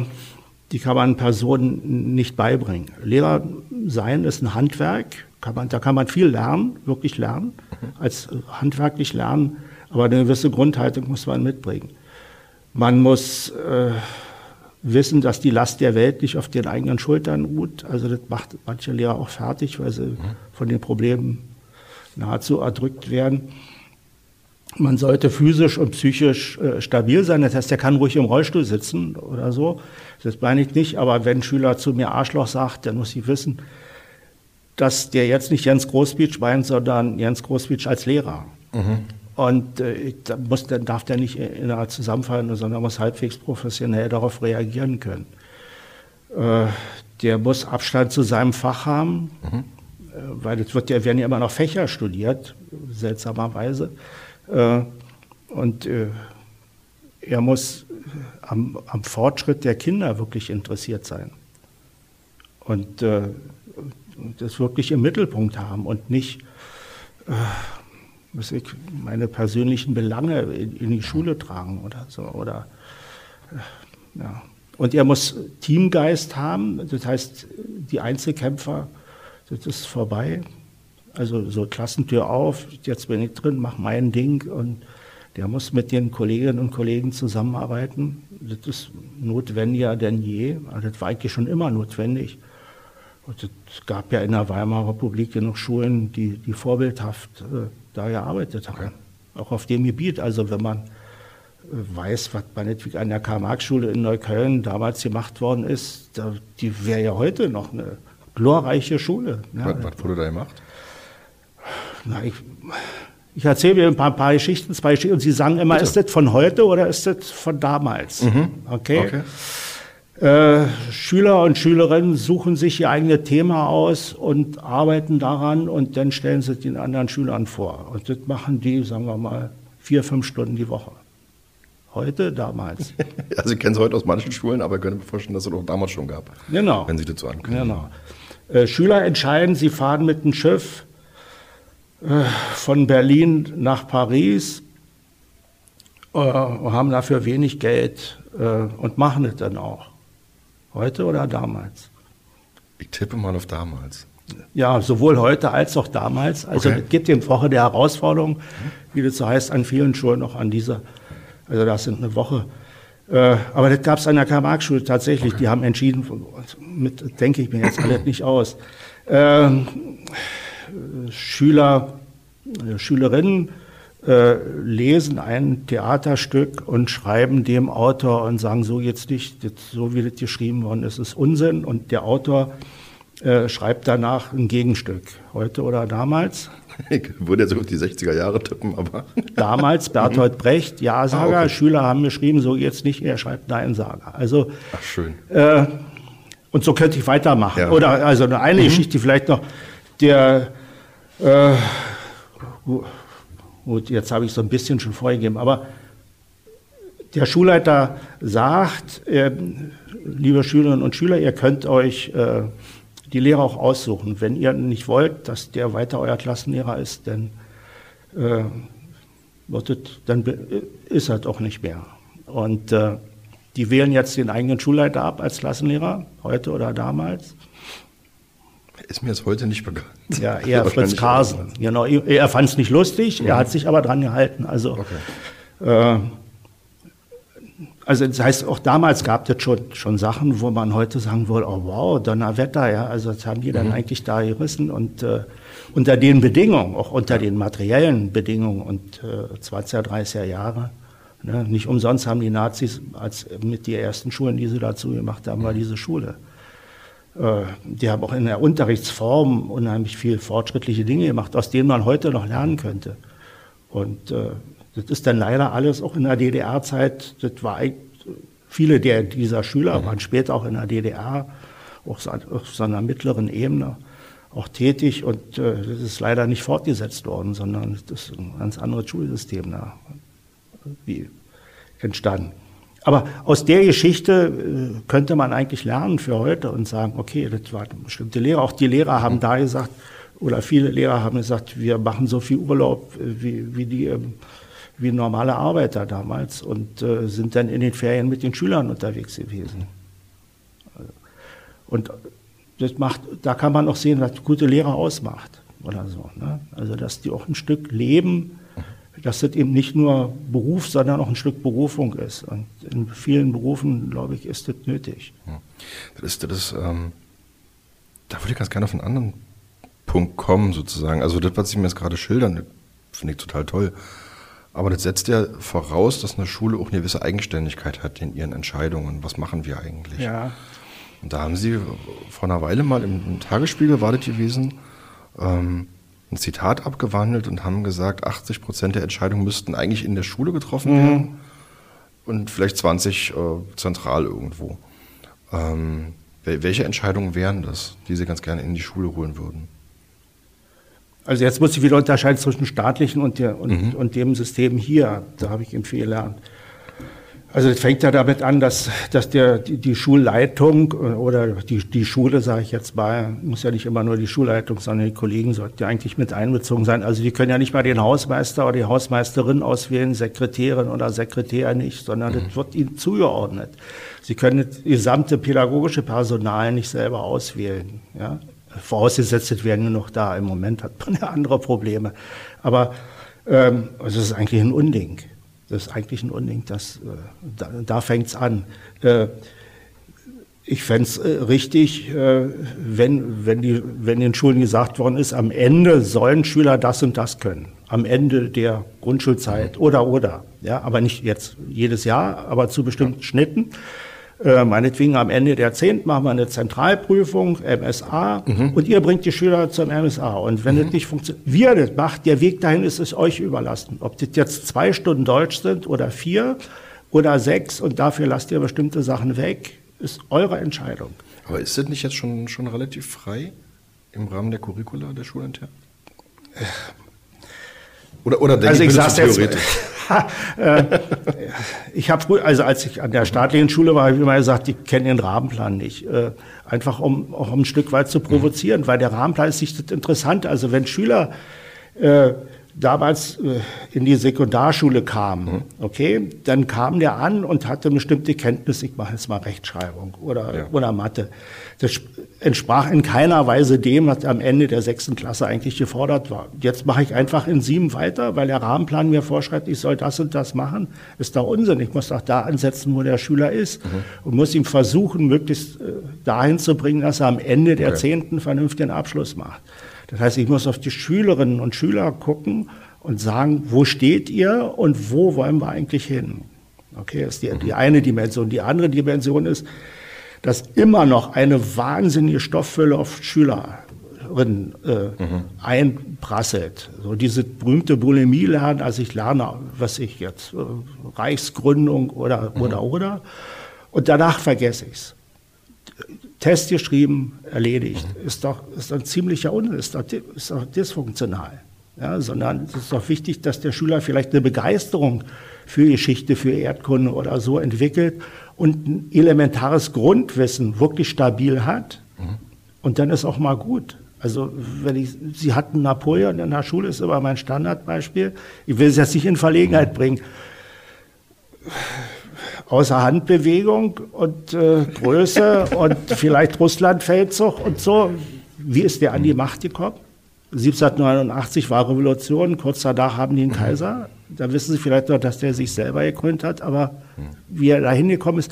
die kann man Personen nicht beibringen. Lehrer sein ist ein Handwerk. Kann man, da kann man viel lernen, wirklich lernen, als handwerklich lernen. Aber eine gewisse Grundhaltung muss man mitbringen. Man muss äh, wissen, dass die Last der Welt nicht auf den eigenen Schultern ruht. Also das macht manche Lehrer auch fertig, weil sie mhm. von den Problemen nahezu erdrückt werden. Man sollte physisch und psychisch äh, stabil sein. Das heißt, er kann ruhig im Rollstuhl sitzen oder so. Das meine ich nicht. Aber wenn ein Schüler zu mir Arschloch sagt, dann muss ich wissen, dass der jetzt nicht Jens Großbeach meint, sondern Jens Großbeach als Lehrer. Mhm. Und äh, da muss, dann darf der nicht innerhalb zusammenfallen, sondern muss halbwegs professionell darauf reagieren können. Äh, der muss Abstand zu seinem Fach haben, mhm. äh, weil es wird ja, werden ja immer noch Fächer studiert, seltsamerweise. Äh, und äh, er muss am, am, Fortschritt der Kinder wirklich interessiert sein. Und das wirklich im Mittelpunkt haben und nicht muss ich meine persönlichen Belange in, in die Schule tragen oder so. Oder, äh, ja. Und er muss Teamgeist haben, das heißt, die Einzelkämpfer, das ist vorbei. Also so Klassentür auf, jetzt bin ich drin, mach mein Ding und der muss mit den Kolleginnen und Kollegen zusammenarbeiten. Das ist notwendiger denn je. Also das war eigentlich schon immer notwendig. Und es gab ja in der Weimarer Republik genug Schulen, die, die vorbildhaft äh, da gearbeitet haben. Okay. Auch auf dem Gebiet. Also wenn man äh, weiß, was meinetwegen an der Karl-Marx-Schule in Neukölln damals gemacht worden ist, da, die wäre ja heute noch eine glorreiche Schule. Ja, was, was wurde da gemacht? Na, ich, ich erzähle mir ein paar, paar, Geschichten, zwei Geschichten, und Sie sagen immer, Bitte. ist das von heute oder ist das von damals? Mhm. Okay. okay. Äh, Schüler und Schülerinnen suchen sich ihr eigenes Thema aus und arbeiten daran und dann stellen sie es den anderen Schülern vor. Und das machen die, sagen wir mal, vier, fünf Stunden die Woche. Heute, damals. *laughs* Also ich kenne es heute aus manchen Schulen, aber ich könnte mir vorstellen, dass es auch damals schon gab. Genau. Wenn Sie dazu ankündigen. Genau. Äh, Schüler entscheiden, sie fahren mit dem Schiff äh, von Berlin nach Paris, äh, haben dafür wenig Geld äh, und machen es dann auch. Heute oder damals? Ich tippe mal auf damals. Ja, sowohl heute als auch damals. Also okay. es gibt die Woche der Herausforderung, wie das so heißt, an vielen Schulen noch an dieser. Also das sind eine Woche. Äh, aber das gab es an der Karl-Marx-Schule tatsächlich. Okay. Die haben entschieden, mit denke ich mir jetzt alles nicht aus. Ähm, Schüler, äh, Schülerinnen äh, lesen ein Theaterstück und schreiben dem Autor und sagen, so jetzt nicht, so wie das geschrieben worden ist, ist Unsinn. Und der Autor äh, schreibt danach ein Gegenstück. Heute oder damals? Ich würde jetzt auf die 60er Jahre tippen, aber. *laughs* Damals Bertolt Brecht, Ja-Sager, ah, okay. Schüler haben geschrieben, so jetzt nicht, er schreibt Nein-Sager. Also. Ach, schön. Äh, und so könnte ich weitermachen. Ja. Oder also eine mhm. Geschichte vielleicht noch, der äh, Gut, jetzt habe ich so ein bisschen schon vorgegeben, aber der Schulleiter sagt, äh, liebe Schülerinnen und Schüler, ihr könnt euch äh, die Lehrer auch aussuchen. Wenn ihr nicht wollt, dass der weiter euer Klassenlehrer ist, dann, äh, wird dann ist er doch nicht mehr. Und äh, die wählen jetzt den eigenen Schulleiter ab als Klassenlehrer, heute oder damals. Ist mir jetzt heute nicht bekannt. Ja, *laughs* eher Fritz Carsen. Genau, er fand es nicht lustig, er hat sich aber dran gehalten. Also, okay. äh, also das heißt, auch damals gab es schon, schon Sachen, wo man heute sagen würde, oh wow, Donnerwetter, ja, also das haben die dann mhm. eigentlich da gerissen und äh, unter den Bedingungen, auch unter den materiellen Bedingungen und äh, 20er, 30er Jahre Ne? Nicht umsonst haben die Nazis als mit die ersten Schulen, die sie dazu gemacht haben, war diese Schule. Äh, die haben auch in der Unterrichtsform unheimlich viel fortschrittliche Dinge gemacht, aus denen man heute noch lernen könnte. Und äh, das ist dann leider alles auch in der DDR-Zeit, das war viele der, dieser Schüler mhm. waren später auch in der DDR, auch auf so einer mittleren Ebene auch tätig und äh, das ist leider nicht fortgesetzt worden, sondern das ist ein ganz anderes Schulsystem da wie entstanden. Aber aus der Geschichte äh, könnte man eigentlich lernen für heute und sagen, okay, das war eine bestimmte Lehrer. Auch die Lehrer haben da gesagt, oder viele Lehrer haben gesagt, wir machen so viel Urlaub äh, wie, wie die ähm, wie normale Arbeiter damals und äh, sind dann in den Ferien mit den Schülern unterwegs gewesen. Und das macht, da kann man auch sehen, was gute Lehrer ausmacht oder so. Ne? Also dass die auch ein Stück leben dass das eben nicht nur Beruf, sondern auch ein Stück Berufung ist. Und in vielen Berufen, glaube ich, ist das nötig. Das ist, das ist, ähm, da würde ich ganz gerne auf einen anderen Punkt kommen, sozusagen. Also das, was Sie mir jetzt gerade schildern, finde ich total toll. Aber das setzt ja voraus, dass eine Schule auch eine gewisse Eigenständigkeit hat in ihren Entscheidungen. Was machen wir eigentlich? Ja. Und da haben Sie vor einer Weile mal im, im Tagesspiegel, war das gewesen, ähm, ein Zitat abgewandelt und haben gesagt, 80 Prozent der Entscheidungen müssten eigentlich in der Schule getroffen mhm. werden und vielleicht 20 äh, zentral irgendwo. Ähm, welche Entscheidungen wären das, die Sie ganz gerne in die Schule holen würden? Also jetzt muss ich wieder unterscheiden zwischen staatlichen und, der, und, mhm. und dem System hier. Da habe ich eben viel gelernt. Also es fängt ja damit an, dass, dass der, die, die Schulleitung oder die, die Schule, sage ich jetzt mal, muss ja nicht immer nur die Schulleitung, sondern die Kollegen sollten ja eigentlich mit einbezogen sein. Also die können ja nicht mal den Hausmeister oder die Hausmeisterin auswählen, Sekretärin oder Sekretär nicht, sondern mhm. das wird ihnen zugeordnet. Sie können das gesamte pädagogische Personal nicht selber auswählen. Ja? Vorausgesetzt, es wären nur noch da. Im Moment hat *laughs* man ja andere Probleme. Aber ähm, also es ist eigentlich ein Unding. Das ist eigentlich ein Unding, das, äh, da, da fängt es an. Äh, ich fände es äh, richtig, wenn, wenn, die, wenn den Schulen gesagt worden ist, am Ende sollen Schüler das und das können. Am Ende der Grundschulzeit oder oder. Ja, aber nicht jetzt jedes Jahr, aber zu bestimmten Schnitten. Äh, meinetwegen am Ende der 10. machen wir eine Zentralprüfung, MSA, mhm. und ihr bringt die Schüler zum MSA. Und wenn mhm. das nicht funktioniert, wie ihr das macht, der Weg dahin ist es euch überlassen. Ob das jetzt zwei Stunden Deutsch sind oder vier oder sechs und dafür lasst ihr bestimmte Sachen weg, ist eure Entscheidung. Aber ist das nicht jetzt schon, schon relativ frei im Rahmen der Curricula der Schulintern? Oder, oder denke also ich, ich das theoretisch? *laughs* Äh, ich habe früher, also als ich an der staatlichen Schule war, habe ich immer gesagt, die kennen den Rahmenplan nicht. Äh, einfach um auch um ein Stück weit zu provozieren, weil der Rahmenplan ist nicht interessant. Also wenn Schüler äh, damals äh, in die Sekundarschule kam, mhm. okay, dann kam der an und hatte bestimmte Kenntnisse, ich mache jetzt mal Rechtschreibung oder, ja. oder Mathe. Das entsprach in keiner Weise dem, was am Ende der sechsten Klasse eigentlich gefordert war. Jetzt mache ich einfach in sieben weiter, weil der Rahmenplan mir vorschreibt, ich soll das und das machen. Ist doch Unsinn. Ich muss doch da ansetzen, wo der Schüler ist mhm. und muss ihm versuchen, möglichst äh, dahin zu bringen, dass er am Ende der zehnten okay. vernünftigen Abschluss macht. Das heißt, ich muss auf die Schülerinnen und Schüler gucken und sagen, wo steht ihr und wo wollen wir eigentlich hin? Okay, das ist die, die eine Dimension. Die andere Dimension ist, dass immer noch eine wahnsinnige Stofffülle auf Schülerinnen äh, mhm. einprasselt. So diese berühmte Bulimie lernen, also ich lerne, was ich jetzt, äh, Reichsgründung oder, mhm. oder, oder. Und danach vergesse ich es. Test geschrieben, erledigt. Ist doch, ist ein ziemlicher Unsinn, ist doch, ist doch dysfunktional. Ja, sondern es ist doch wichtig, dass der Schüler vielleicht eine Begeisterung für Geschichte, für Erdkunde oder so entwickelt und ein elementares Grundwissen wirklich stabil hat. Mhm. Und dann ist auch mal gut. Also wenn ich, Sie hatten Napoleon in der Schule, ist immer mein Standardbeispiel. Ich will es jetzt nicht in Verlegenheit mhm. bringen außer Handbewegung und äh, Größe *laughs* und vielleicht Russlandfeldzug und so. Wie ist der an die Macht gekommen? 1789 war Revolution, kurz danach haben die einen Kaiser. Da wissen Sie vielleicht noch, dass der sich selber gekrönt hat, aber wie er da hingekommen ist,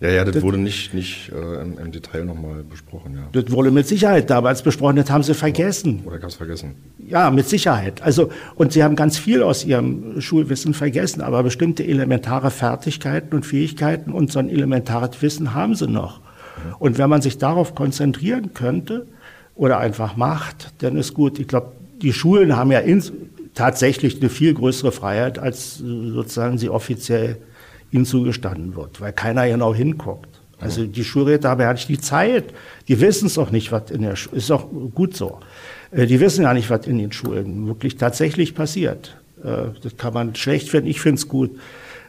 Ja, ja, das, das wurde nicht, nicht äh, im, im, Detail nochmal besprochen. Ja. Das wurde mit Sicherheit damals besprochen, das haben sie vergessen. Oder es vergessen? Ja, mit Sicherheit. Also, und sie haben ganz viel aus ihrem Schulwissen vergessen, aber bestimmte elementare Fertigkeiten und Fähigkeiten und so ein elementares Wissen haben sie noch. Und wenn man sich darauf konzentrieren könnte oder einfach macht, dann ist gut. Ich glaube, die Schulen haben ja ins, tatsächlich eine viel größere Freiheit, als sozusagen sie offiziell ihnen zugestanden wird, weil keiner genau hinguckt. Also die Schulräte haben ja nicht die Zeit. Die wissen es auch nicht, was in der Schule, ist auch gut so. Äh, die wissen ja nicht, was in den Schulen wirklich tatsächlich passiert. Äh, das kann man schlecht finden, ich finde es gut.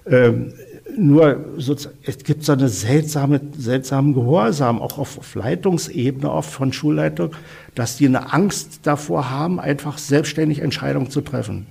Ähm, nur es gibt so eine seltsame, seltsamen Gehorsam, auch auf, auf Leitungsebene oft von Schulleitung, dass die eine Angst davor haben, einfach selbstständig Entscheidungen zu treffen.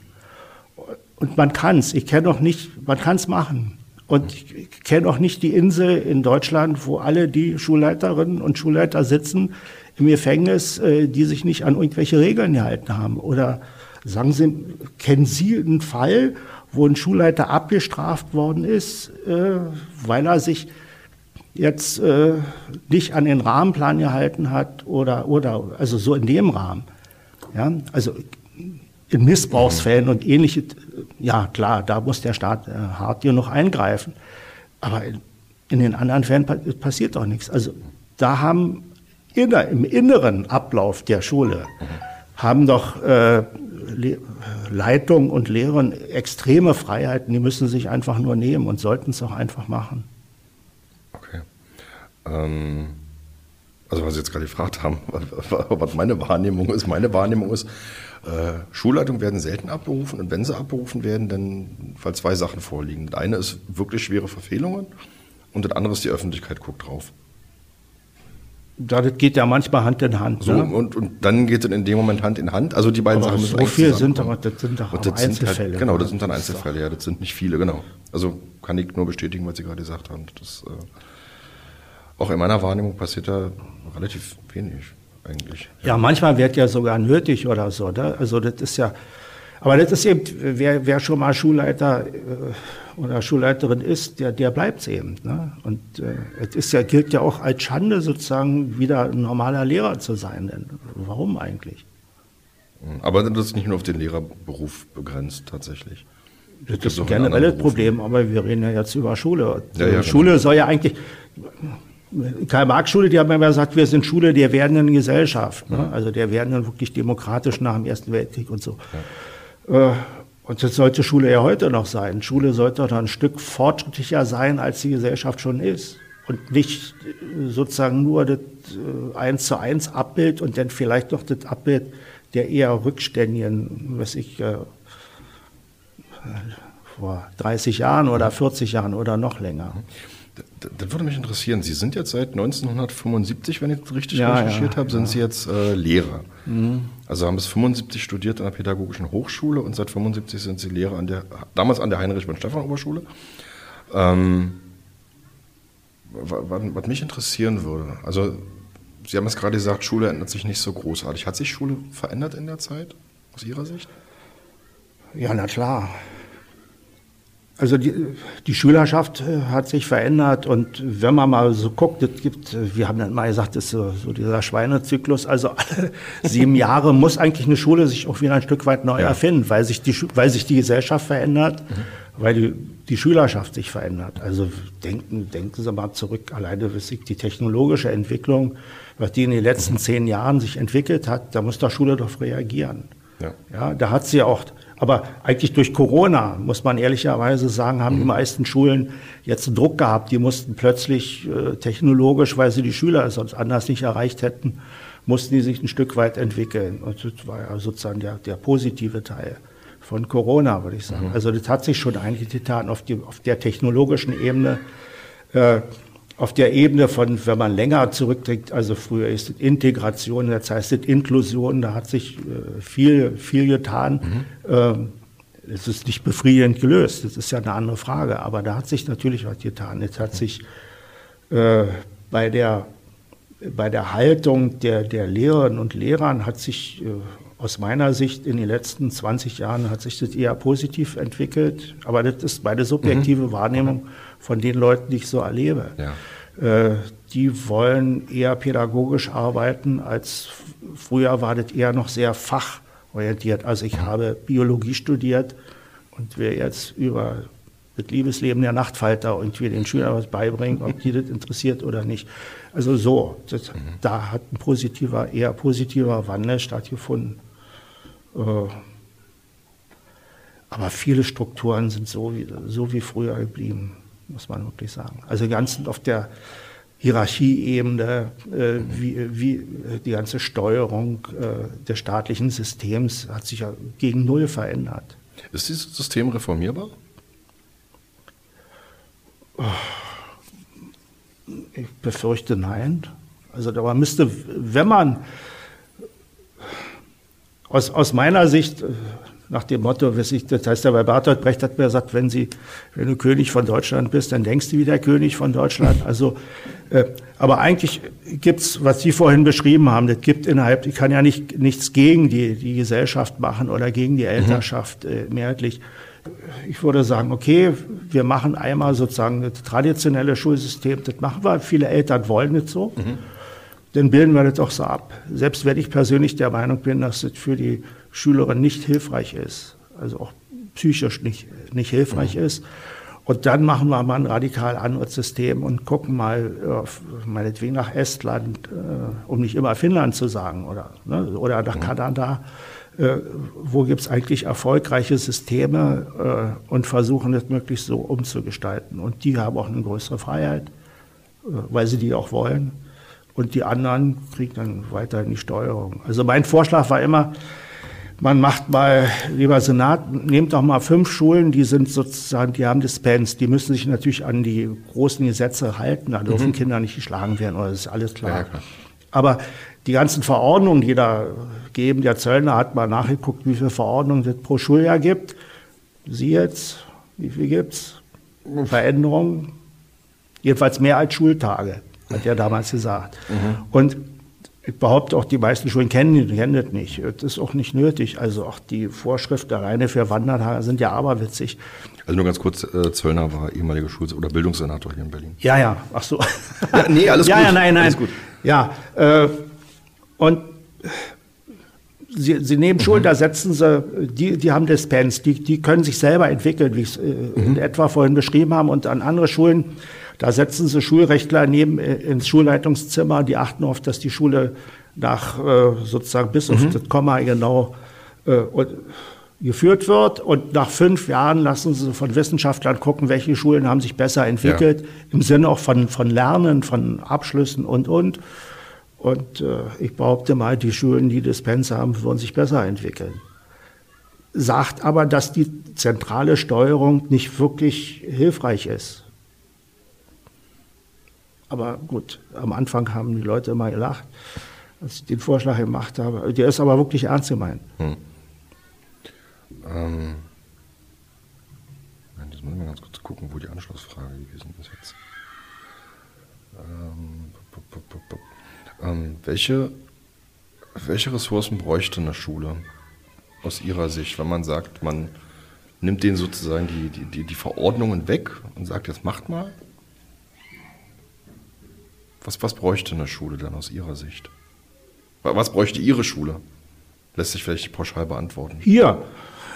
Und man kann es, ich kenne noch nicht, man kann es machen. Und ich kenne auch nicht die Insel in Deutschland, wo alle die Schulleiterinnen und Schulleiter sitzen im Gefängnis, äh, die sich nicht an irgendwelche Regeln gehalten haben. Oder sagen Sie, kennen Sie einen Fall, wo ein Schulleiter abgestraft worden ist, äh, weil er sich jetzt äh, nicht an den Rahmenplan gehalten hat oder, oder also so in dem Rahmen. Ja, also in Missbrauchsfällen und ähnliche, ja klar, da muss der Staat äh, hart genug eingreifen. Aber in, in den anderen Fällen passiert doch nichts. Also da haben inner, im inneren Ablauf der Schule haben doch äh, Leitung und Lehrer extreme Freiheiten, die müssen sich einfach nur nehmen und sollten es auch einfach machen. Okay. Ähm, also was Sie jetzt gerade gefragt haben, *laughs* was meine Wahrnehmung ist, meine Wahrnehmung ist, äh, Schulleitungen werden selten abberufen und wenn sie abberufen werden, dann weil zwei Sachen vorliegen. Das eine ist wirklich schwere Verfehlungen und das andere ist die Öffentlichkeit guckt drauf. Ja, das geht ja manchmal Hand in Hand. So, ne? und, und dann geht es in dem Moment Hand in Hand. Also die beiden aber Sachen müssen So viel sind aber, das sind doch das Einzelfälle. Halt, genau, das sind dann Einzelfälle, ja, das sind nicht viele, genau. Also kann ich nur bestätigen, was Sie gerade gesagt haben. Das, äh, auch in meiner Wahrnehmung passiert da relativ wenig eigentlich. Ja, ja manchmal wird ja sogar nötig oder so. Ne? Also das ist ja, aber das ist eben, wer, wer schon mal Schulleiter äh, oder Schulleiterin ist, der, der bleibt es eben. Ne? Und äh, es ist ja, gilt ja auch als Schande sozusagen wieder ein normaler Lehrer zu sein. Denn warum eigentlich? Aber das ist nicht nur auf den Lehrerberuf begrenzt tatsächlich. Das ist ein generelles Problem, aber wir reden ja jetzt über Schule. Ja, ja, Schule genau. soll ja eigentlich, Karl-Marx-Schule, die haben immer gesagt, wir sind Schule der werdenden Gesellschaft. Ne? Also der werdenden wirklich demokratisch nach dem Ersten Weltkrieg und so. Ja. Äh, und das sollte Schule ja heute noch sein. Schule sollte doch ein Stück fortschrittlicher sein, als die Gesellschaft schon ist. Und nicht sozusagen nur das äh, eins zu eins Abbild und dann vielleicht noch das Abbild der eher rückständigen, was ich, äh, vor 30 Jahren oder 40 Jahren oder noch länger. Das würde mich interessieren. Sie sind jetzt seit 1975, wenn ich das richtig ja, recherchiert ja, habe, sind ja. Sie jetzt äh, Lehrer. Mhm. Also haben bis 75 studiert an der Pädagogischen Hochschule und seit 75 sind Sie Lehrer an der, damals an der Heinrich von Stephan Oberschule. Ähm, was, was mich interessieren würde, also Sie haben es gerade gesagt, Schule ändert sich nicht so großartig. Hat sich Schule verändert in der Zeit aus Ihrer Sicht? Ja, na klar. Also die, die Schülerschaft äh, hat sich verändert und wenn man mal so guckt, es gibt, äh, wir haben dann mal gesagt, das ist so, so dieser Schweinezyklus, also alle *laughs* sieben Jahre muss eigentlich eine Schule sich auch wieder ein Stück weit neu ja. erfinden, weil sich die, weil sich die Gesellschaft verändert, mhm. weil die, die Schülerschaft sich verändert. Also denken, denken Sie mal zurück, alleine die technologische Entwicklung, was die in den letzten mhm. zehn Jahren sich entwickelt hat, da muss der Schule doch reagieren. Ja. ja, da hat sie auch aber eigentlich durch Corona, muss man ehrlicherweise sagen, haben die mhm. meisten Schulen jetzt einen Druck gehabt. Die mussten plötzlich äh, technologisch, weil sie die Schüler sonst anders nicht erreicht hätten, mussten die sich ein Stück weit entwickeln. Und das war ja sozusagen der, der positive Teil von Corona, würde ich sagen. Mhm. Also das hat sich schon eigentlich getan auf, die, auf der technologischen Ebene. Äh, auf der Ebene von, wenn man länger zurückdenkt, also früher ist es Integration, jetzt heißt es Inklusion, da hat sich äh, viel, viel getan. Mhm. Ähm, es ist nicht befriedigend gelöst, das ist ja eine andere Frage, aber da hat sich natürlich was getan. Es hat sich äh, bei der, bei der Haltung der, der Lehrerinnen und Lehrern hat sich äh, aus meiner Sicht in den letzten 20 Jahren hat sich das eher positiv entwickelt, aber das ist meine subjektive mhm. Wahrnehmung von den Leuten, die ich so erlebe. Ja. Äh, die wollen eher pädagogisch arbeiten, als früher war das eher noch sehr fachorientiert. Also ich habe Biologie studiert und wir jetzt über das Liebesleben der Nachtfalter und wir den Schülern was beibringen, ob die das interessiert oder nicht. Also so, das, mhm. da hat ein positiver, eher positiver Wandel stattgefunden. Äh, aber viele Strukturen sind so wie, so wie früher geblieben, muss man wirklich sagen. Also ganz auf der Hierarchieebene, äh, wie, wie die ganze Steuerung äh, des staatlichen Systems hat sich ja gegen Null verändert. Ist dieses System reformierbar? Ich befürchte nein. Also da müsste, wenn man aus, aus meiner Sicht nach dem Motto, das heißt ja bei Bertolt Brecht hat mir gesagt, wenn, Sie, wenn du König von Deutschland bist, dann denkst du wie der König von Deutschland. Also, äh, aber eigentlich gibt's, was Sie vorhin beschrieben haben, das gibt innerhalb, ich kann ja nicht, nichts gegen die, die Gesellschaft machen oder gegen die Elternschaft äh, mehrheitlich. Ich würde sagen, okay, wir machen einmal sozusagen das traditionelle Schulsystem, das machen wir, viele Eltern wollen das so. Mhm. Dann bilden wir das auch so ab. Selbst wenn ich persönlich der Meinung bin, dass das für die Schülerin nicht hilfreich ist, also auch psychisch nicht, nicht hilfreich mhm. ist. Und dann machen wir mal ein radikal anderes System und gucken mal, äh, meinetwegen nach Estland, äh, um nicht immer Finnland zu sagen, oder, ne, oder nach mhm. Kanada. Äh, wo gibt es eigentlich erfolgreiche Systeme äh, und versuchen das möglichst so umzugestalten. Und die haben auch eine größere Freiheit, äh, weil sie die auch wollen. Und die anderen kriegen dann weiterhin die Steuerung. Also mein Vorschlag war immer, man macht mal, lieber Senat, nehmt doch mal fünf Schulen, die sind sozusagen, die haben Dispens, die müssen sich natürlich an die großen Gesetze halten, da dürfen mhm. Kinder nicht geschlagen werden, oder das ist alles klar. Ja, klar. Aber die ganzen Verordnungen, die da geben, der Zöllner hat mal nachgeguckt, wie viele Verordnungen es pro Schuljahr gibt. Sie jetzt, wie viel gibt's? Veränderungen? Jedenfalls mehr als Schultage, hat er damals gesagt. Mhm. Und ich behaupte auch, die meisten Schulen kennen, kennen das nicht. Das ist auch nicht nötig. Also auch die Vorschrift der Reine für Wandertage sind ja aberwitzig. Also nur ganz kurz, äh, Zöllner war ehemaliger Schul- oder Bildungssenator hier in Berlin. Ja, ja, ach so. *laughs* Ja, nee, alles *laughs* ja, gut. Ja, nein, nein. Alles gut. Ja, äh, und Sie, Sie nehmen Schulen, mhm. da setzen Sie, die, die haben Dispens, die, die können sich selber entwickeln, wie ich es äh, mhm. in etwa vorhin beschrieben haben. Und an andere Schulen, da setzen Sie Schulrechtler neben äh, ins Schulleitungszimmer, die achten auf, dass die Schule nach äh, sozusagen bis mhm. auf das Komma genau äh, geführt wird. Und nach fünf Jahren lassen Sie von Wissenschaftlern gucken, welche Schulen haben sich besser entwickelt, ja. im Sinne auch von, von Lernen, von Abschlüssen und, und. Und äh, ich behaupte mal, die Schulen, die Dispenser haben, würden sich besser entwickeln. Sagt aber, dass die zentrale Steuerung nicht wirklich hilfreich ist. Aber gut, am Anfang haben die Leute immer gelacht, als ich den Vorschlag gemacht habe. Der ist aber wirklich ernst gemeint. Hm. Ähm, jetzt muss ich mal ganz kurz gucken, wo die Anschlussfrage gewesen ist jetzt. Ähm, pop, pop, pop, ähm, welche, welche Ressourcen bräuchte eine Schule aus Ihrer Sicht, wenn man sagt, man nimmt denen sozusagen die, die, die, die Verordnungen weg und sagt, jetzt macht mal was, was bräuchte eine Schule dann aus Ihrer Sicht? Was bräuchte Ihre Schule? Lässt sich vielleicht pauschal beantworten. Hier.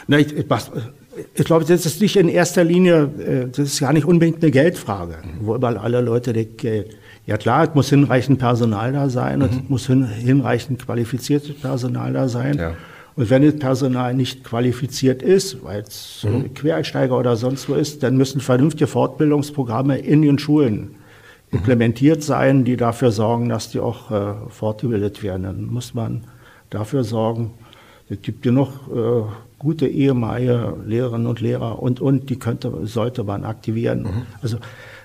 Na, ich, ich, glaube, das ist nicht in erster Linie, äh, das ist gar nicht unbedingt eine Geldfrage, mhm. wo immer alle Leute Geld. Ja klar, es muss hinreichend Personal da sein mhm. und es muss hin, hinreichend qualifiziertes Personal da sein. Ja. Und wenn das Personal nicht qualifiziert ist, weil es mhm. Quereinsteiger oder sonst wo ist, dann müssen vernünftige Fortbildungsprogramme in den Schulen implementiert sein, die dafür sorgen, dass die auch äh, fortgebildet werden. Dann muss man dafür sorgen, es gibt ja noch äh, gute ehemalige Lehrerinnen und Lehrer und, und die könnte, sollte man aktivieren. Mhm. Also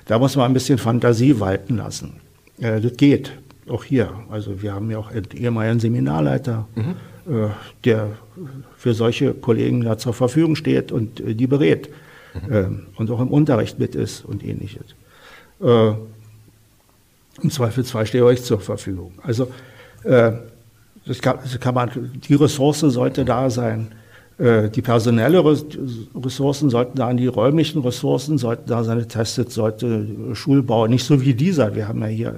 da muss man ein bisschen Fantasie walten lassen. Äh, das geht, auch hier. Also wir haben ja auch einen ehemaligen Seminarleiter, mhm. äh, der für solche Kollegen da zur Verfügung steht und äh, die berät mhm. äh, und auch im Unterricht mit ist und ähnliches. Im Zweifelsfall stehe ich euch zur Verfügung. Also äh, das kann, das kann man, die Ressource sollte da sein. Äh, die personelle Ressourcen sollten da an die räumlichen Ressourcen, sollten da seine testet, sollte Schulbau, nicht so wie dieser. Wir haben ja hier,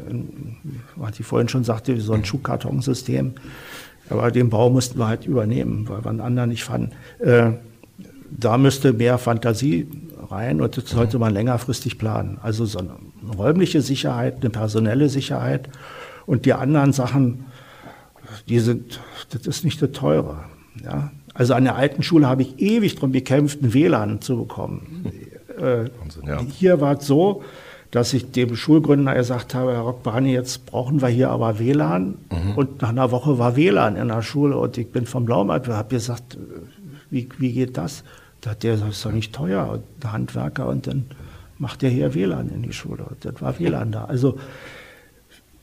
was ich vorhin schon sagte, so ein Schuhkartonsystem. Aber den Bau mussten wir halt übernehmen, weil wir einen anderen nicht fanden. Äh, da müsste mehr Fantasie rein und das sollte man längerfristig planen. Also so eine räumliche Sicherheit, eine personelle Sicherheit und die anderen Sachen, die sind, das ist nicht das Teure. Ja? Also an der alten Schule habe ich ewig darum gekämpft, ein WLAN zu bekommen. Äh, Wahnsinn, ja. Hier war es so, dass ich dem Schulgründer gesagt habe, Herr Rockbani, jetzt brauchen wir hier aber WLAN. Mhm. Und nach einer Woche war WLAN in der Schule und ich bin vom Blaumarkt, habe gesagt, wie, wie geht das? Da hat der gesagt, das ist doch nicht teuer. Der Handwerker und dann macht der hier WLAN in die Schule. Und das war WLAN da. Also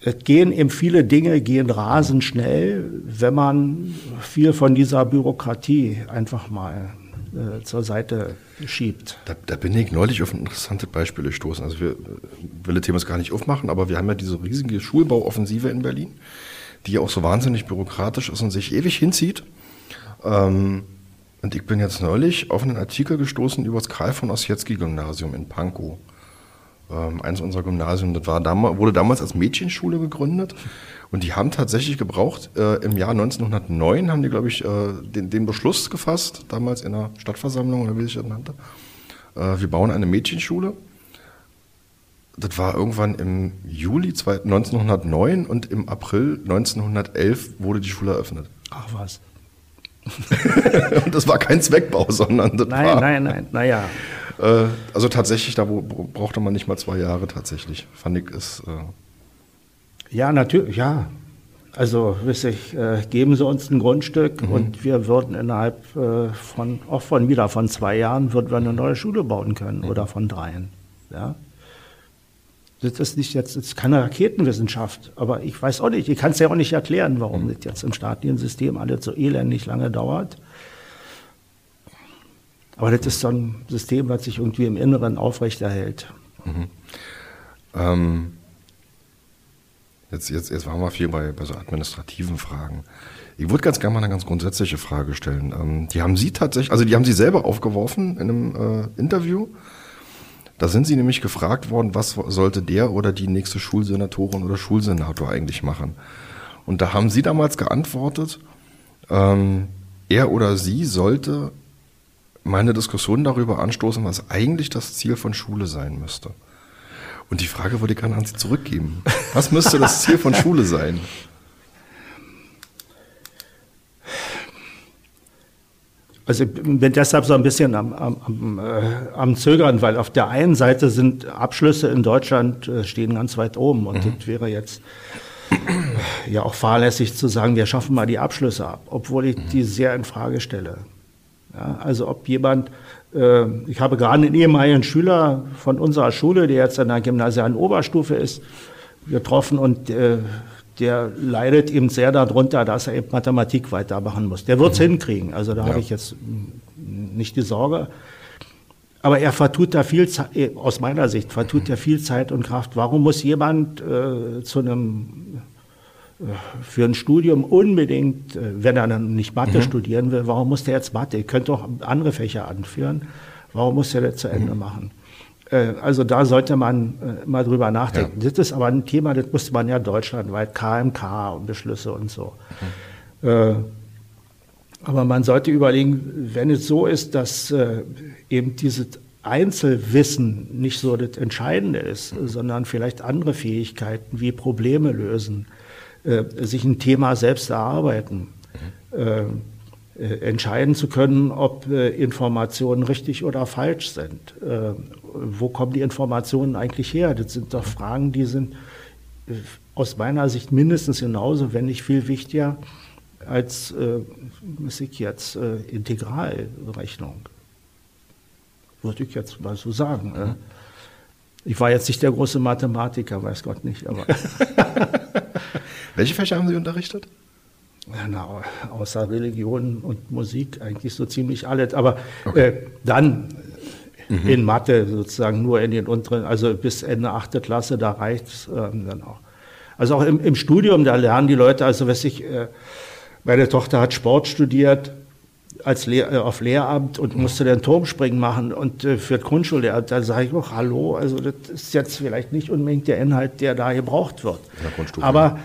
es gehen eben viele Dinge, gehen rasend schnell, wenn man viel von dieser Bürokratie einfach mal äh, zur Seite schiebt. Da, da, bin ich neulich auf ein interessantes Beispiel gestoßen. Also wir will das Thema gar nicht aufmachen, aber wir haben ja diese riesige Schulbauoffensive in Berlin, die ja auch so wahnsinnig bürokratisch ist und sich ewig hinzieht. Ähm, und ich bin jetzt neulich auf einen Artikel gestoßen über das Karl von Ossietzky-Gymnasium in Pankow ähm, eines unserer Gymnasien. Das war damals, wurde damals als Mädchenschule gegründet. Und die haben tatsächlich gebraucht, äh, im Jahr 1909 haben die, glaube ich, äh, den, den, Beschluss gefasst, damals in der Stadtversammlung oder wie sich das nannte. Äh, wir bauen eine Mädchenschule. Das war irgendwann im Juli 1909 und im April 1911 wurde die Schule eröffnet. Ach was. *laughs* und das war kein Zweckbau, sondern das nein, war. Nein, nein, naja. Äh, also tatsächlich, da brauchte man nicht mal zwei Jahre tatsächlich. Fand ich ist. Äh ja, natürlich, ja. Also, wissig, äh, geben Sie uns ein Grundstück mhm. und wir würden innerhalb äh, von, auch von wieder von zwei Jahren, würden wir eine neue Schule bauen können mhm. oder von dreien. Ja. Das ist nicht jetzt, ist keine Raketenwissenschaft, aber ich weiß auch nicht, ich kann es ja auch nicht erklären, warum mhm. das jetzt im staatlichen System alles so elendig lange dauert. Aber das ist so ein System, was sich irgendwie im Inneren aufrechterhält. Mhm. Ähm, jetzt, jetzt, jetzt waren wir viel bei, bei so administrativen Fragen. Ich würde ganz gerne mal eine ganz grundsätzliche Frage stellen. Ähm, die haben Sie tatsächlich, also die haben Sie selber aufgeworfen in einem äh, Interview. Da sind Sie nämlich gefragt worden, was sollte der oder die nächste Schulsenatorin oder Schulsenator eigentlich machen? Und da haben Sie damals geantwortet, ähm, er oder sie sollte meine Diskussion darüber anstoßen, was eigentlich das Ziel von Schule sein müsste. Und die Frage würde ich gerne an Sie zurückgeben. Was müsste das Ziel von Schule sein? *laughs* Also ich bin deshalb so ein bisschen am, am, äh, am, Zögern, weil auf der einen Seite sind Abschlüsse in Deutschland äh, stehen ganz weit oben und mhm. das wäre jetzt äh, ja auch fahrlässig zu sagen, wir schaffen mal die Abschlüsse ab, obwohl ich mhm. die sehr in Frage stelle. Ja, also ob jemand, äh, ich habe gerade einen ehemaligen Schüler von unserer Schule, der jetzt an der gymnasialen Oberstufe ist, getroffen und äh, der leidet eben sehr darunter, dass er eben Mathematik weitermachen muss. Der wird es mhm. hinkriegen, also da ja. habe ich jetzt nicht die Sorge. Aber er vertut da viel Zeit, äh, aus meiner Sicht, vertut er viel Zeit und Kraft. Warum muss jemand äh, zu einem für ein Studium unbedingt, äh, wenn er dann nicht Mathe mhm. studieren will, warum muss der jetzt Mathe? Ihr könnt doch andere Fächer anführen. Warum muss der das zu Ende mhm. machen? Äh, also da sollte man äh, mal drüber nachdenken. Ja. Das ist aber ein Thema, das musste man ja deutschlandweit, KMK und Beschlüsse und so. Mhm. Aber man sollte überlegen, wenn es so ist, dass eben dieses Einzelwissen nicht so das Entscheidende ist, mhm. sondern vielleicht andere Fähigkeiten wie Probleme lösen, äh, sich ein Thema selbst erarbeiten, äh, äh, entscheiden zu können, ob äh, Informationen richtig oder falsch sind. Äh, wo kommen die Informationen eigentlich her? Das sind doch Fragen, die sind äh, aus meiner Sicht mindestens genauso, wenn nicht viel wichtiger als was ich jetzt Integralrechnung. Würde ich jetzt mal so sagen. Mhm. Ich war jetzt nicht der große Mathematiker, weiß Gott nicht, aber. *laughs* Welche Fächer haben Sie unterrichtet? Na, außer Religion und Musik eigentlich so ziemlich alles. Aber okay. äh, dann mhm. in Mathe sozusagen nur in den unteren, also bis Ende achte Klasse, da reicht es ähm, dann auch. Also auch im, im, Studium, da lernen die Leute, also weiß ich, äh, meine Tochter hat Sport studiert, als Lehr äh, auf Lehramt und musste den Turmspringen machen und äh, für Grundschullehrer, da sage ich auch, hallo, also das ist jetzt vielleicht nicht unbedingt der Inhalt, der da gebraucht wird. Aber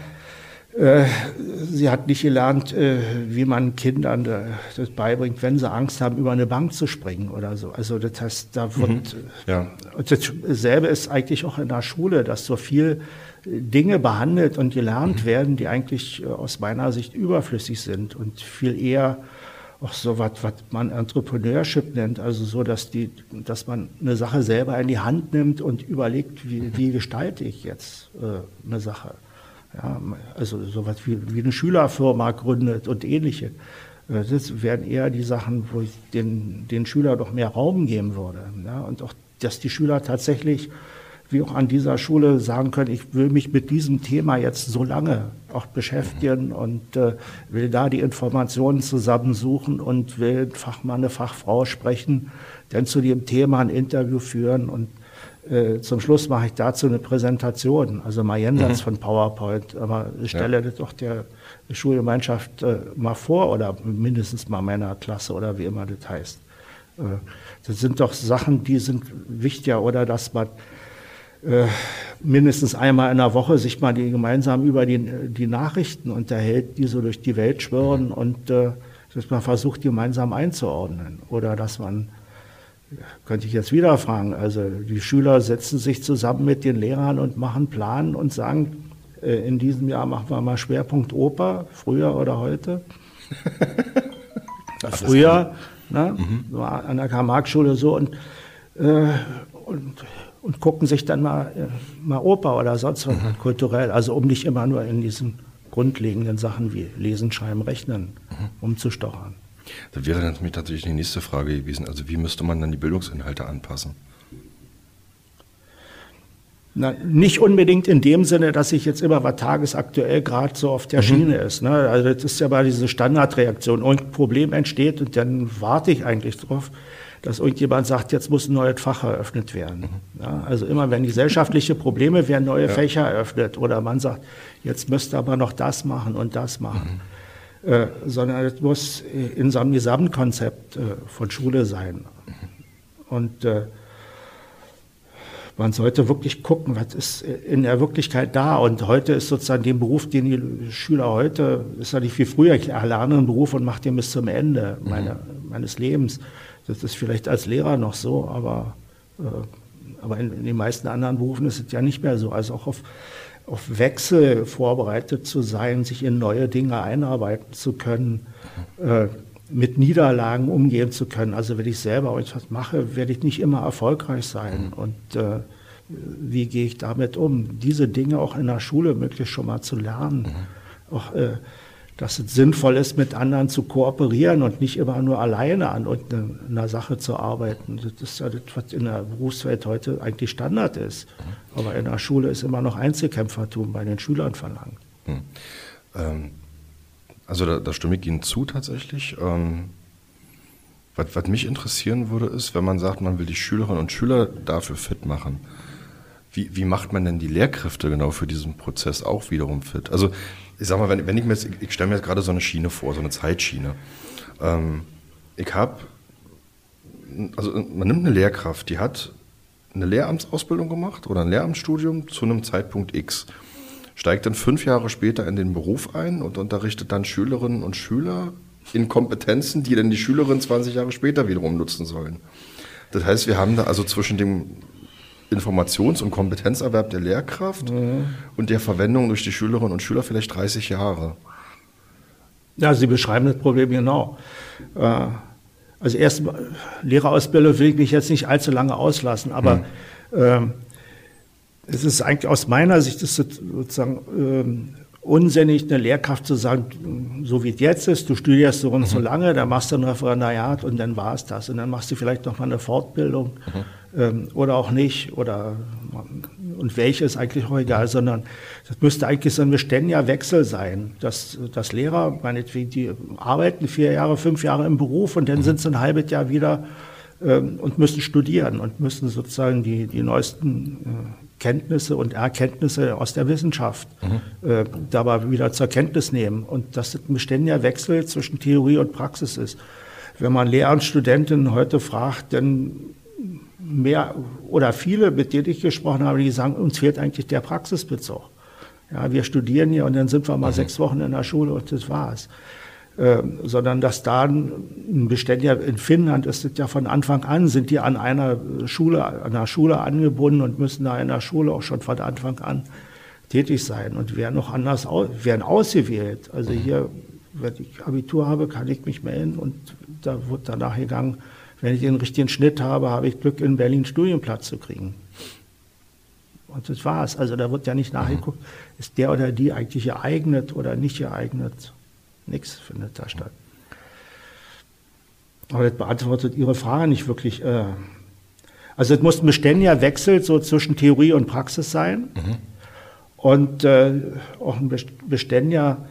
sie hat nicht gelernt, äh, wie man Kindern äh, das beibringt, wenn sie Angst haben, über eine Bank zu springen oder so. Also das heißt, da wird, mhm. ja. dasselbe ist eigentlich auch in der Schule, dass so viel Dinge behandelt und gelernt mhm. werden, die eigentlich aus meiner Sicht überflüssig sind und viel eher auch so was, was man Entrepreneurship nennt, also so, dass die, dass man eine Sache selber in die Hand nimmt und überlegt, wie, wie gestalte ich jetzt äh, eine Sache. Ja, also sowas wie, wie eine Schülerfirma gründet und ähnliche. Äh, das wären eher die Sachen, wo ich den, den Schülern doch mehr Raum geben würde. Ja, und auch, dass die Schüler tatsächlich, wie auch an dieser Schule, sagen können, ich will mich mit diesem Thema jetzt so lange auch beschäftigen und äh, will da die Informationen zusammensuchen und will Fachmann, eine Fachfrau sprechen, dann zu dem Thema ein Interview führen und äh, zum Schluss mache ich dazu eine Präsentation, also mal jenseits mhm. von PowerPoint, aber ich stelle ja. das doch der Schulgemeinschaft äh, mal vor oder mindestens mal meiner Klasse oder wie immer das heißt. Äh, das sind doch Sachen, die sind wichtiger oder dass man äh, mindestens einmal in der Woche sich mal die gemeinsam über die, die Nachrichten unterhält, die so durch die Welt schwirren mhm. und äh, dass man versucht, gemeinsam einzuordnen oder dass man könnte ich jetzt wieder fragen. Also die Schüler setzen sich zusammen mit den Lehrern und machen Plan und sagen, äh, in diesem Jahr machen wir mal Schwerpunkt Oper, früher oder heute. *laughs* früher ne, mhm. war an der Karl-Marx-Schule so und, äh, und, und, gucken sich dann mal, äh, mal Oper oder sonst was mhm. kulturell, also um nicht immer nur in diesen grundlegenden Sachen wie Lesen, Schreiben, Rechnen mhm. umzustochern. Da wäre dann für mich tatsächlich die nächste Frage gewesen. Also wie müsste man dann die Bildungsinhalte anpassen? Na, nicht unbedingt in dem Sinne, dass ich jetzt immer was tagesaktuell gerade so auf der mhm. Schiene ist. Ne? Also das ist ja mal diese Standardreaktion. Irgendein Problem entsteht und dann warte ich eigentlich drauf, dass irgendjemand sagt, jetzt muss ein neues Fach eröffnet werden. Mhm. Ja, also immer, wenn gesellschaftliche Probleme werden, neue ja. Fächer eröffnet oder man sagt, jetzt müsste aber noch das machen und das machen. Mhm. Äh, sondern es muss in so einem Gesamtkonzept äh, von Schule sein. Und äh, man sollte wirklich gucken, was ist in der Wirklichkeit da. Und heute ist sozusagen der Beruf, den die Schüler heute, ist ja nicht wie früher, ich erlerne einen Beruf und mache den bis zum Ende mhm. meine, meines Lebens. Das ist vielleicht als Lehrer noch so, aber, äh, aber in, in, den meisten anderen Berufen ist es ja nicht mehr so. Also auch auf auf Wechsel vorbereitet zu sein, sich in neue Dinge einarbeiten zu können, äh, mit Niederlagen umgehen zu können. Also wenn ich selber etwas mache, werde ich nicht immer erfolgreich sein. Mhm. Und äh, wie gehe ich damit um? Diese Dinge auch in der Schule möglichst schon mal zu lernen. Mhm. Auch, äh, dass es sinnvoll ist, mit anderen zu kooperieren und nicht immer nur alleine an einer Sache zu arbeiten. Das ist ja das, was in der Berufswelt heute eigentlich Standard ist. Aber in der Schule ist immer noch Einzelkämpfertum bei den Schülern verlangt. Hm. Ähm, also da, da, stimme ich Ihnen zu tatsächlich. Ähm, was, was mich interessieren würde, ist, wenn man sagt, man will die Schülerinnen und Schüler dafür fit machen. Wie, wie macht man denn die Lehrkräfte genau für diesen Prozess auch wiederum fit? Also ich sag mal, wenn, wenn ich mir jetzt, ich, ich stelle mir jetzt gerade so eine Schiene vor, so eine Zeitschiene. Ähm, ich habe, also man nimmt eine Lehrkraft, die hat eine Lehramtsausbildung gemacht oder ein Lehramtsstudium zu einem Zeitpunkt X, steigt dann fünf Jahre später in den Beruf ein und unterrichtet dann Schülerinnen und Schüler in Kompetenzen, die dann die Schülerinnen 20 Jahre später wiederum nutzen sollen. Das heißt, wir haben da also zwischen dem Informations- und Kompetenzerwerb der Lehrkraft mhm. und der Verwendung durch die Schülerinnen und Schüler vielleicht 30 Jahre. Ja, Sie beschreiben das Problem genau. Äh, also erst Lehrerausbildung will ich mich jetzt nicht allzu lange auslassen, aber mhm. es ist eigentlich aus meiner Sicht ist sozusagen ähm, unsinnig, eine Lehrkraft zu sagen, so wie es jetzt ist, du studierst so und mhm. so lange, dann machst du ein Referendariat und dann war es das. Und dann machst du vielleicht noch mal eine Fortbildung. Mhm ähm, oder auch nicht oder und welche ist eigentlich auch egal, sondern das müsste eigentlich so ein beständiger Wechsel sein, dass, dass Lehrer, meinetwegen, die arbeiten vier Jahre, fünf Jahre im Beruf und dann sind sie ein halbes Jahr wieder ähm, und müssen studieren und müssen sozusagen die, die neuesten äh, Kenntnisse und Erkenntnisse aus der Wissenschaft mhm. äh, dabei wieder zur Kenntnis nehmen und dass das ein beständiger Wechsel zwischen Theorie und Praxis ist. wenn man Lehrer und Studentinnen heute fragt, dann mehr oder viele, mit denen ich gesprochen habe, die sagen, uns fehlt eigentlich der Praxisbezug. Ja, wir studieren hier und dann sind wir mal mhm. sechs Wochen in der Schule und das war's. Ähm, sondern dass da ein Beständiger in Finnland ist es ja von Anfang an, sind die an einer Schule, an einer Schule angebunden und müssen da in der Schule auch schon von Anfang an tätig sein und werden noch anders werden ausgewählt. Also mhm. hier, wenn ich Abitur habe, kann ich mich melden und da wird danach gegangen, wenn ich den richtigen Schnitt habe, habe ich Glück, in Berlin Studienplatz zu kriegen. Und das war's. Also da wird ja nicht nachgeguckt, ist der oder die eigentlich geeignet oder nicht geeignet. Nichts findet da statt. Aber das beantwortet Ihre Frage nicht wirklich. Äh. Also es muss ein beständiger Wechsel so zwischen Theorie und Praxis sein. Mhm. Und äh, auch ein beständiger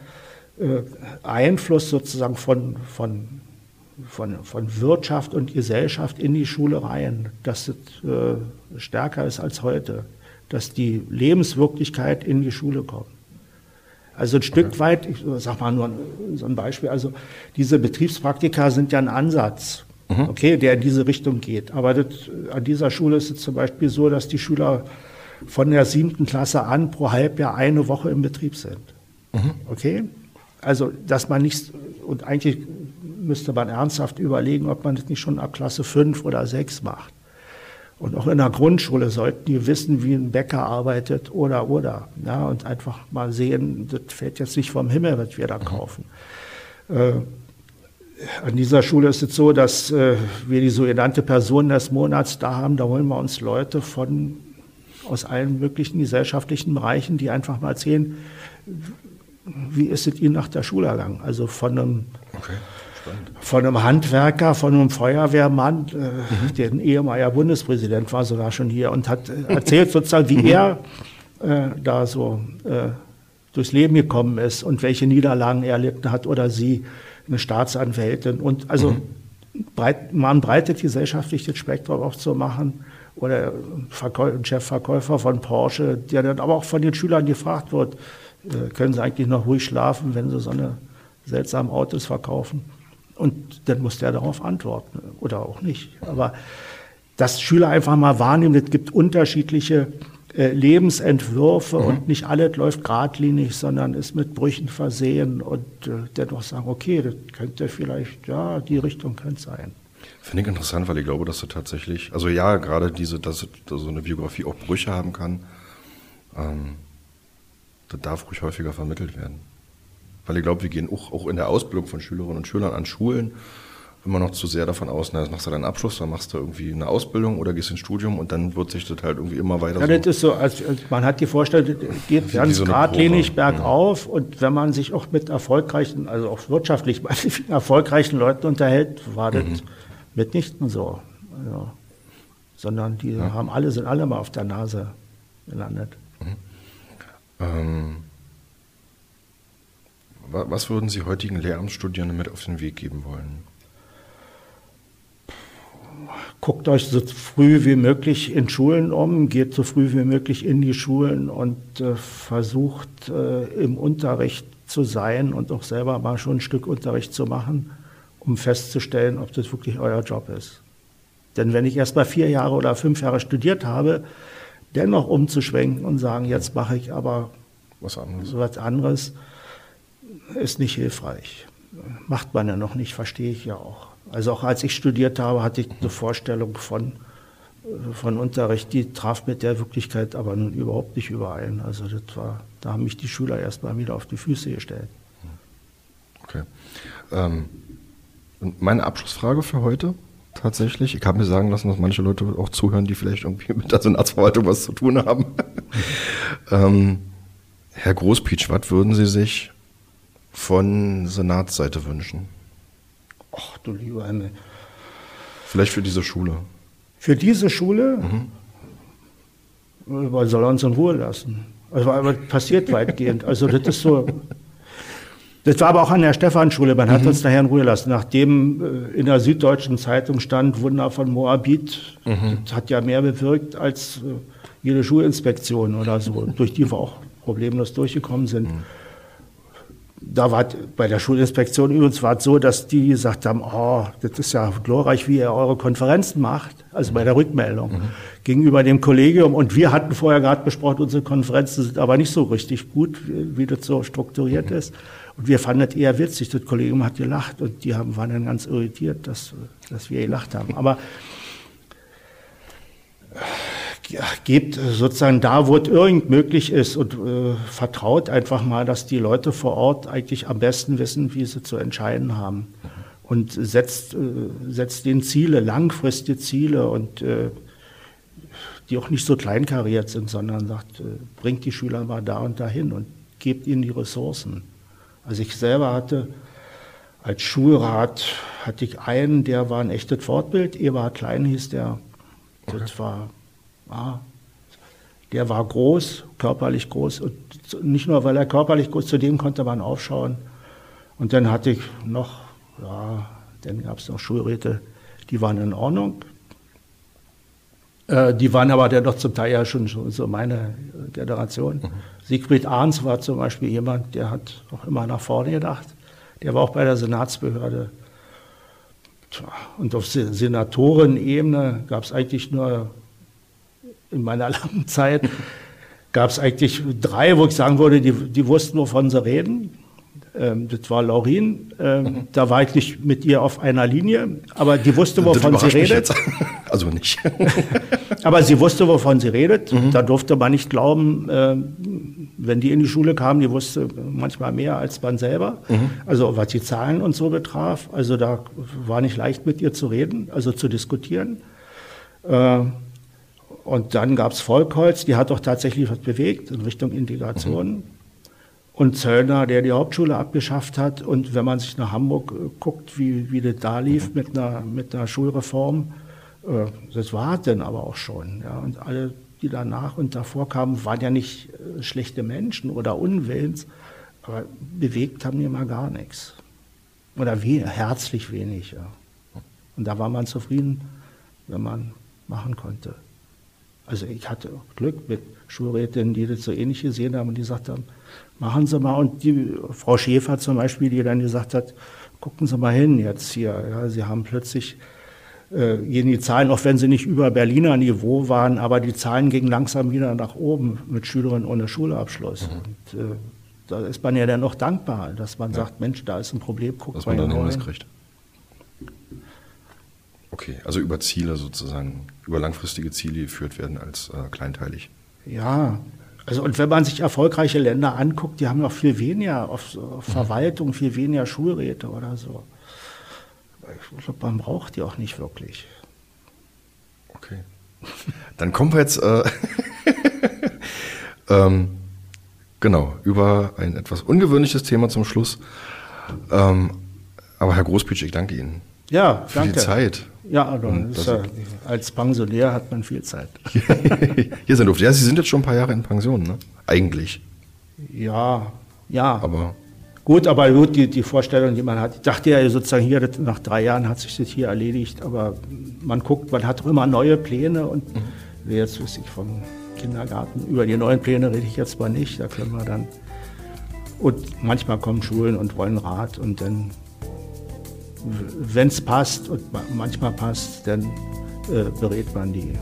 äh, Einfluss sozusagen von, von, von, von Wirtschaft und Gesellschaft in die Schule rein, dass es äh, stärker ist als heute, dass die Lebenswirklichkeit in die Schule kommt. Also ein Stück okay. weit, ich sag mal nur so ein Beispiel, also diese Betriebspraktika sind ja ein Ansatz, mhm. okay, der in diese Richtung geht. Aber das, an dieser Schule ist es zum Beispiel so, dass die Schüler von der siebten Klasse an pro Halbjahr eine Woche im Betrieb sind. Mhm. Okay? Also, dass man nicht, und eigentlich müsste man ernsthaft überlegen, ob man das nicht schon ab Klasse fünf oder sechs macht. Und auch in der Grundschule sollten die wissen, wie ein Bäcker arbeitet oder oder. Ja, und einfach mal sehen, das fällt jetzt nicht vom Himmel, was wir da mhm. kaufen. Äh, an dieser Schule ist es so, dass äh, wir die sogenannte Person des Monats da haben. Da holen wir uns Leute von aus allen möglichen gesellschaftlichen Bereichen, die einfach mal erzählen, wie ist es Ihnen nach der Schule ergangen? Also von einem okay. Von einem Handwerker, von einem Feuerwehrmann, äh, mhm. der ein ehemaliger Bundespräsident war, sogar schon hier und hat äh, erzählt sozusagen, wie mhm. *laughs* er äh, da so äh, durchs Leben gekommen ist und welche Niederlagen er erlitten hat oder sie, eine Staatsanwältin. Und also mhm. breit, man breitet gesellschaftlich das Spektrum auch zu machen. Oder ein Chefverkäufer von Porsche, der dann aber auch von den Schülern gefragt wird, äh, können sie eigentlich noch ruhig schlafen, wenn sie so eine seltsamen Autos verkaufen? Und dann muss der darauf antworten oder auch nicht. Aber dass Schüler einfach mal wahrnehmen, es gibt unterschiedliche äh, Lebensentwürfe mhm. und nicht alles läuft geradlinig, sondern ist mit Brüchen versehen und äh, dennoch sagen, okay, das könnte vielleicht, ja, die Richtung könnte sein. Finde ich interessant, weil ich glaube, dass du tatsächlich, also ja, gerade diese, dass, dass so eine Biografie auch Brüche haben kann, ähm, das darf ruhig häufiger vermittelt werden. Weil ich glaube, wir gehen auch, auch in der Ausbildung von Schülerinnen und Schülern an Schulen immer noch zu sehr davon aus, na, machst du deinen Abschluss, dann machst du irgendwie eine Ausbildung oder gehst ins Studium und dann wird sich das halt irgendwie immer weiter ja, so. das ist so, als, man hat die Vorstellung, geht ganz so geradlinig bergauf ja. und wenn man sich auch mit erfolgreichen, also auch wirtschaftlich *laughs* erfolgreichen Leuten unterhält, war das mhm. mitnichten so. Also, sondern die ja. haben alle, sind alle mal auf der Nase gelandet. Mhm. Ähm was würden Sie heutigen Lehramtsstudierenden mit auf den Weg geben wollen? Guckt euch so früh wie möglich in Schulen um, geht so früh wie möglich in die Schulen und äh, versucht äh, im Unterricht zu sein und auch selber mal schon ein Stück Unterricht zu machen, um festzustellen, ob das wirklich euer Job ist. Denn wenn ich erst mal vier Jahre oder fünf Jahre studiert habe, dennoch umzuschwenken und sagen, jetzt mache ich aber was anderes, was anderes ist nicht hilfreich. Macht man ja noch nicht, verstehe ich ja auch. Also auch als ich studiert habe, hatte ich eine Vorstellung von, von Unterricht, die traf mit der Wirklichkeit aber nun überhaupt nicht überein. Also das war, da haben mich die Schüler erst mal wieder auf die Füße gestellt. Okay. Ähm, meine Abschlussfrage für heute tatsächlich. Ich habe mir sagen lassen, dass manche Leute auch zuhören, die vielleicht irgendwie mit der Senatsverwaltung was zu tun haben. *laughs* ähm, Herr Großpietsch, was würden Sie sich von Senatsseite wünschen? Ach du lieber Himmel. Vielleicht für diese Schule. Für diese Schule? Mhm. Man soll uns in Ruhe lassen. Also aber passiert weitgehend. Also das ist so. Das war aber auch an der Stephanschule. Man hat mhm. uns daher in Ruhe lassen. Nachdem äh, in der Süddeutschen Zeitung stand Wunder von Moabit, mhm. das hat ja mehr bewirkt als äh, jede Schulinspektion oder so, durch die wir auch problemlos durchgekommen sind. Mhm da war bei der Schulinspektion übrigens war es so, dass die gesagt haben, oh, das ist ja glorreich, wie ihr eure Konferenzen macht, also bei der Rückmeldung mhm. gegenüber dem Kollegium. Und wir hatten vorher gerade besprochen, unsere Konferenzen sind aber nicht so richtig gut, wie das so strukturiert mhm. ist. Und wir fanden das eher witzig. Das Kollegium hat gelacht und die haben, waren dann ganz irritiert, dass, dass wir gelacht haben. Aber gebt sozusagen da, wo es irgend möglich ist und äh, vertraut einfach mal, dass die Leute vor Ort eigentlich am besten wissen, wie sie zu entscheiden haben. Und setzt, äh, setzt den Ziele, langfristige Ziele und äh, die auch nicht so kleinkariert sind, sondern sagt, äh, bringt die Schüler mal da und dahin und gebt ihnen die Ressourcen. Also ich selber hatte als Schulrat hatte ich einen, der war ein echtes Fortbild, Eberhard Klein hieß der. Das okay. war Ah, der war groß, körperlich groß. Und nicht nur, weil er körperlich groß, zu dem konnte man aufschauen. Und dann hatte ich noch, ja, dann gab es noch Schulräte, die waren in Ordnung. Äh, die waren aber dann doch zum Teil ja schon, schon so meine Generation. Mhm. Siegfried Arns war zum Beispiel jemand, der hat auch immer nach vorne gedacht. Der war auch bei der Senatsbehörde. Und auf Senatorenebene gab es eigentlich nur in meiner *laughs* langen Zeit gab es eigentlich drei, wo ich sagen würde, die, die wussten, wovon sie reden. Ähm, das war Laurin. Ähm, mhm. Da war ich nicht mit ihr auf einer Linie, aber die wusste, wovon sie redet. *laughs* Also nicht. *laughs* aber sie wusste, wovon sie redet. Mhm. Da durfte man nicht glauben, äh, wenn die in die Schule kam, die wusste manchmal mehr als man selber. Mhm. Also was die Zahlen und so betraf. Also da war nicht leicht mit ihr zu reden, also zu diskutieren. Äh, und dann gab es Volkholz, die hat doch tatsächlich was bewegt in Richtung Integration. Mhm. Und Zöllner, der die Hauptschule abgeschafft hat. Und wenn man sich nach Hamburg äh, guckt, wie, wie das da lief mhm. mit, einer, mit einer Schulreform, äh, das war dann aber auch schon. Ja. Und alle, die danach und davor kamen, waren ja nicht äh, schlechte Menschen oder unwillens, aber bewegt haben die mal gar nichts. Oder we herzlich wenig. Ja. Und da war man zufrieden, wenn man machen konnte. Also ich hatte Glück mit Schulrätinnen, die das so ähnlich gesehen haben und die gesagt haben, machen Sie mal. Und die Frau Schäfer zum Beispiel, die dann gesagt hat, gucken Sie mal hin jetzt hier. Ja, Sie haben plötzlich, äh, gehen die Zahlen, auch wenn sie nicht über Berliner Niveau waren, aber die Zahlen gingen langsam wieder nach oben mit Schülerinnen ohne Schulabschluss. Mhm. Und, äh, da ist man ja dann noch dankbar, dass man ja. sagt, Mensch, da ist ein Problem, guck Dass man dann Hinweis kriegt. Okay, also über Ziele sozusagen, über langfristige Ziele geführt werden als äh, kleinteilig. Ja, also und wenn man sich erfolgreiche Länder anguckt, die haben noch viel weniger auf, auf Verwaltung, viel weniger Schulräte oder so. Ich glaube, man braucht die auch nicht wirklich. Okay. Dann kommen wir jetzt äh, *laughs* ähm, genau über ein etwas ungewöhnliches Thema zum Schluss. Ähm, aber Herr Großpitsch, ich danke Ihnen. Ja, für die Zeit. Ja, also ja, als Pensionär hat man viel Zeit. *laughs* Hier sind Luft. Ja, Sie sind jetzt schon ein paar Jahre in Pension, ne? Eigentlich. Ja, ja. Aber gut, aber gut, die, die Vorstellung, die man hat. Ich dachte ja sozusagen hier, nach drei Jahren hat sich das hier erledigt, aber man guckt, man hat auch immer neue Pläne und mhm. jetzt wüsste ich vom Kindergarten. Über die neuen Pläne rede ich jetzt mal nicht, da können wir dann. Und manchmal kommen Schulen und wollen Rat und dann wenn es passt und manchmal passt, dann äh, berät man die.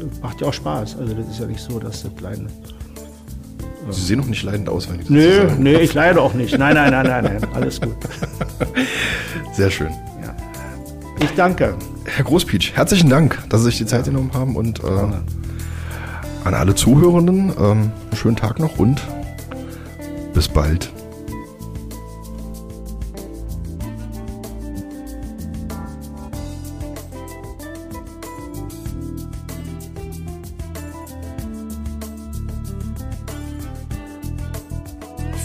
Und macht ja auch Spaß. Also das ist ja nicht so, dass das kleine. Äh Sie sehen noch nicht leidend aus, wenn ich das Nö, so nö, ich leide auch nicht. Nein, nein, nein, nein, nein. Alles gut. *laughs* Sehr schön. Ja. Ich danke. Herr Großpietsch, herzlichen Dank, dass Sie sich die Zeit ja. genommen haben und äh, an alle Zuhörenden ähm, einen schönen Tag noch und bis bald.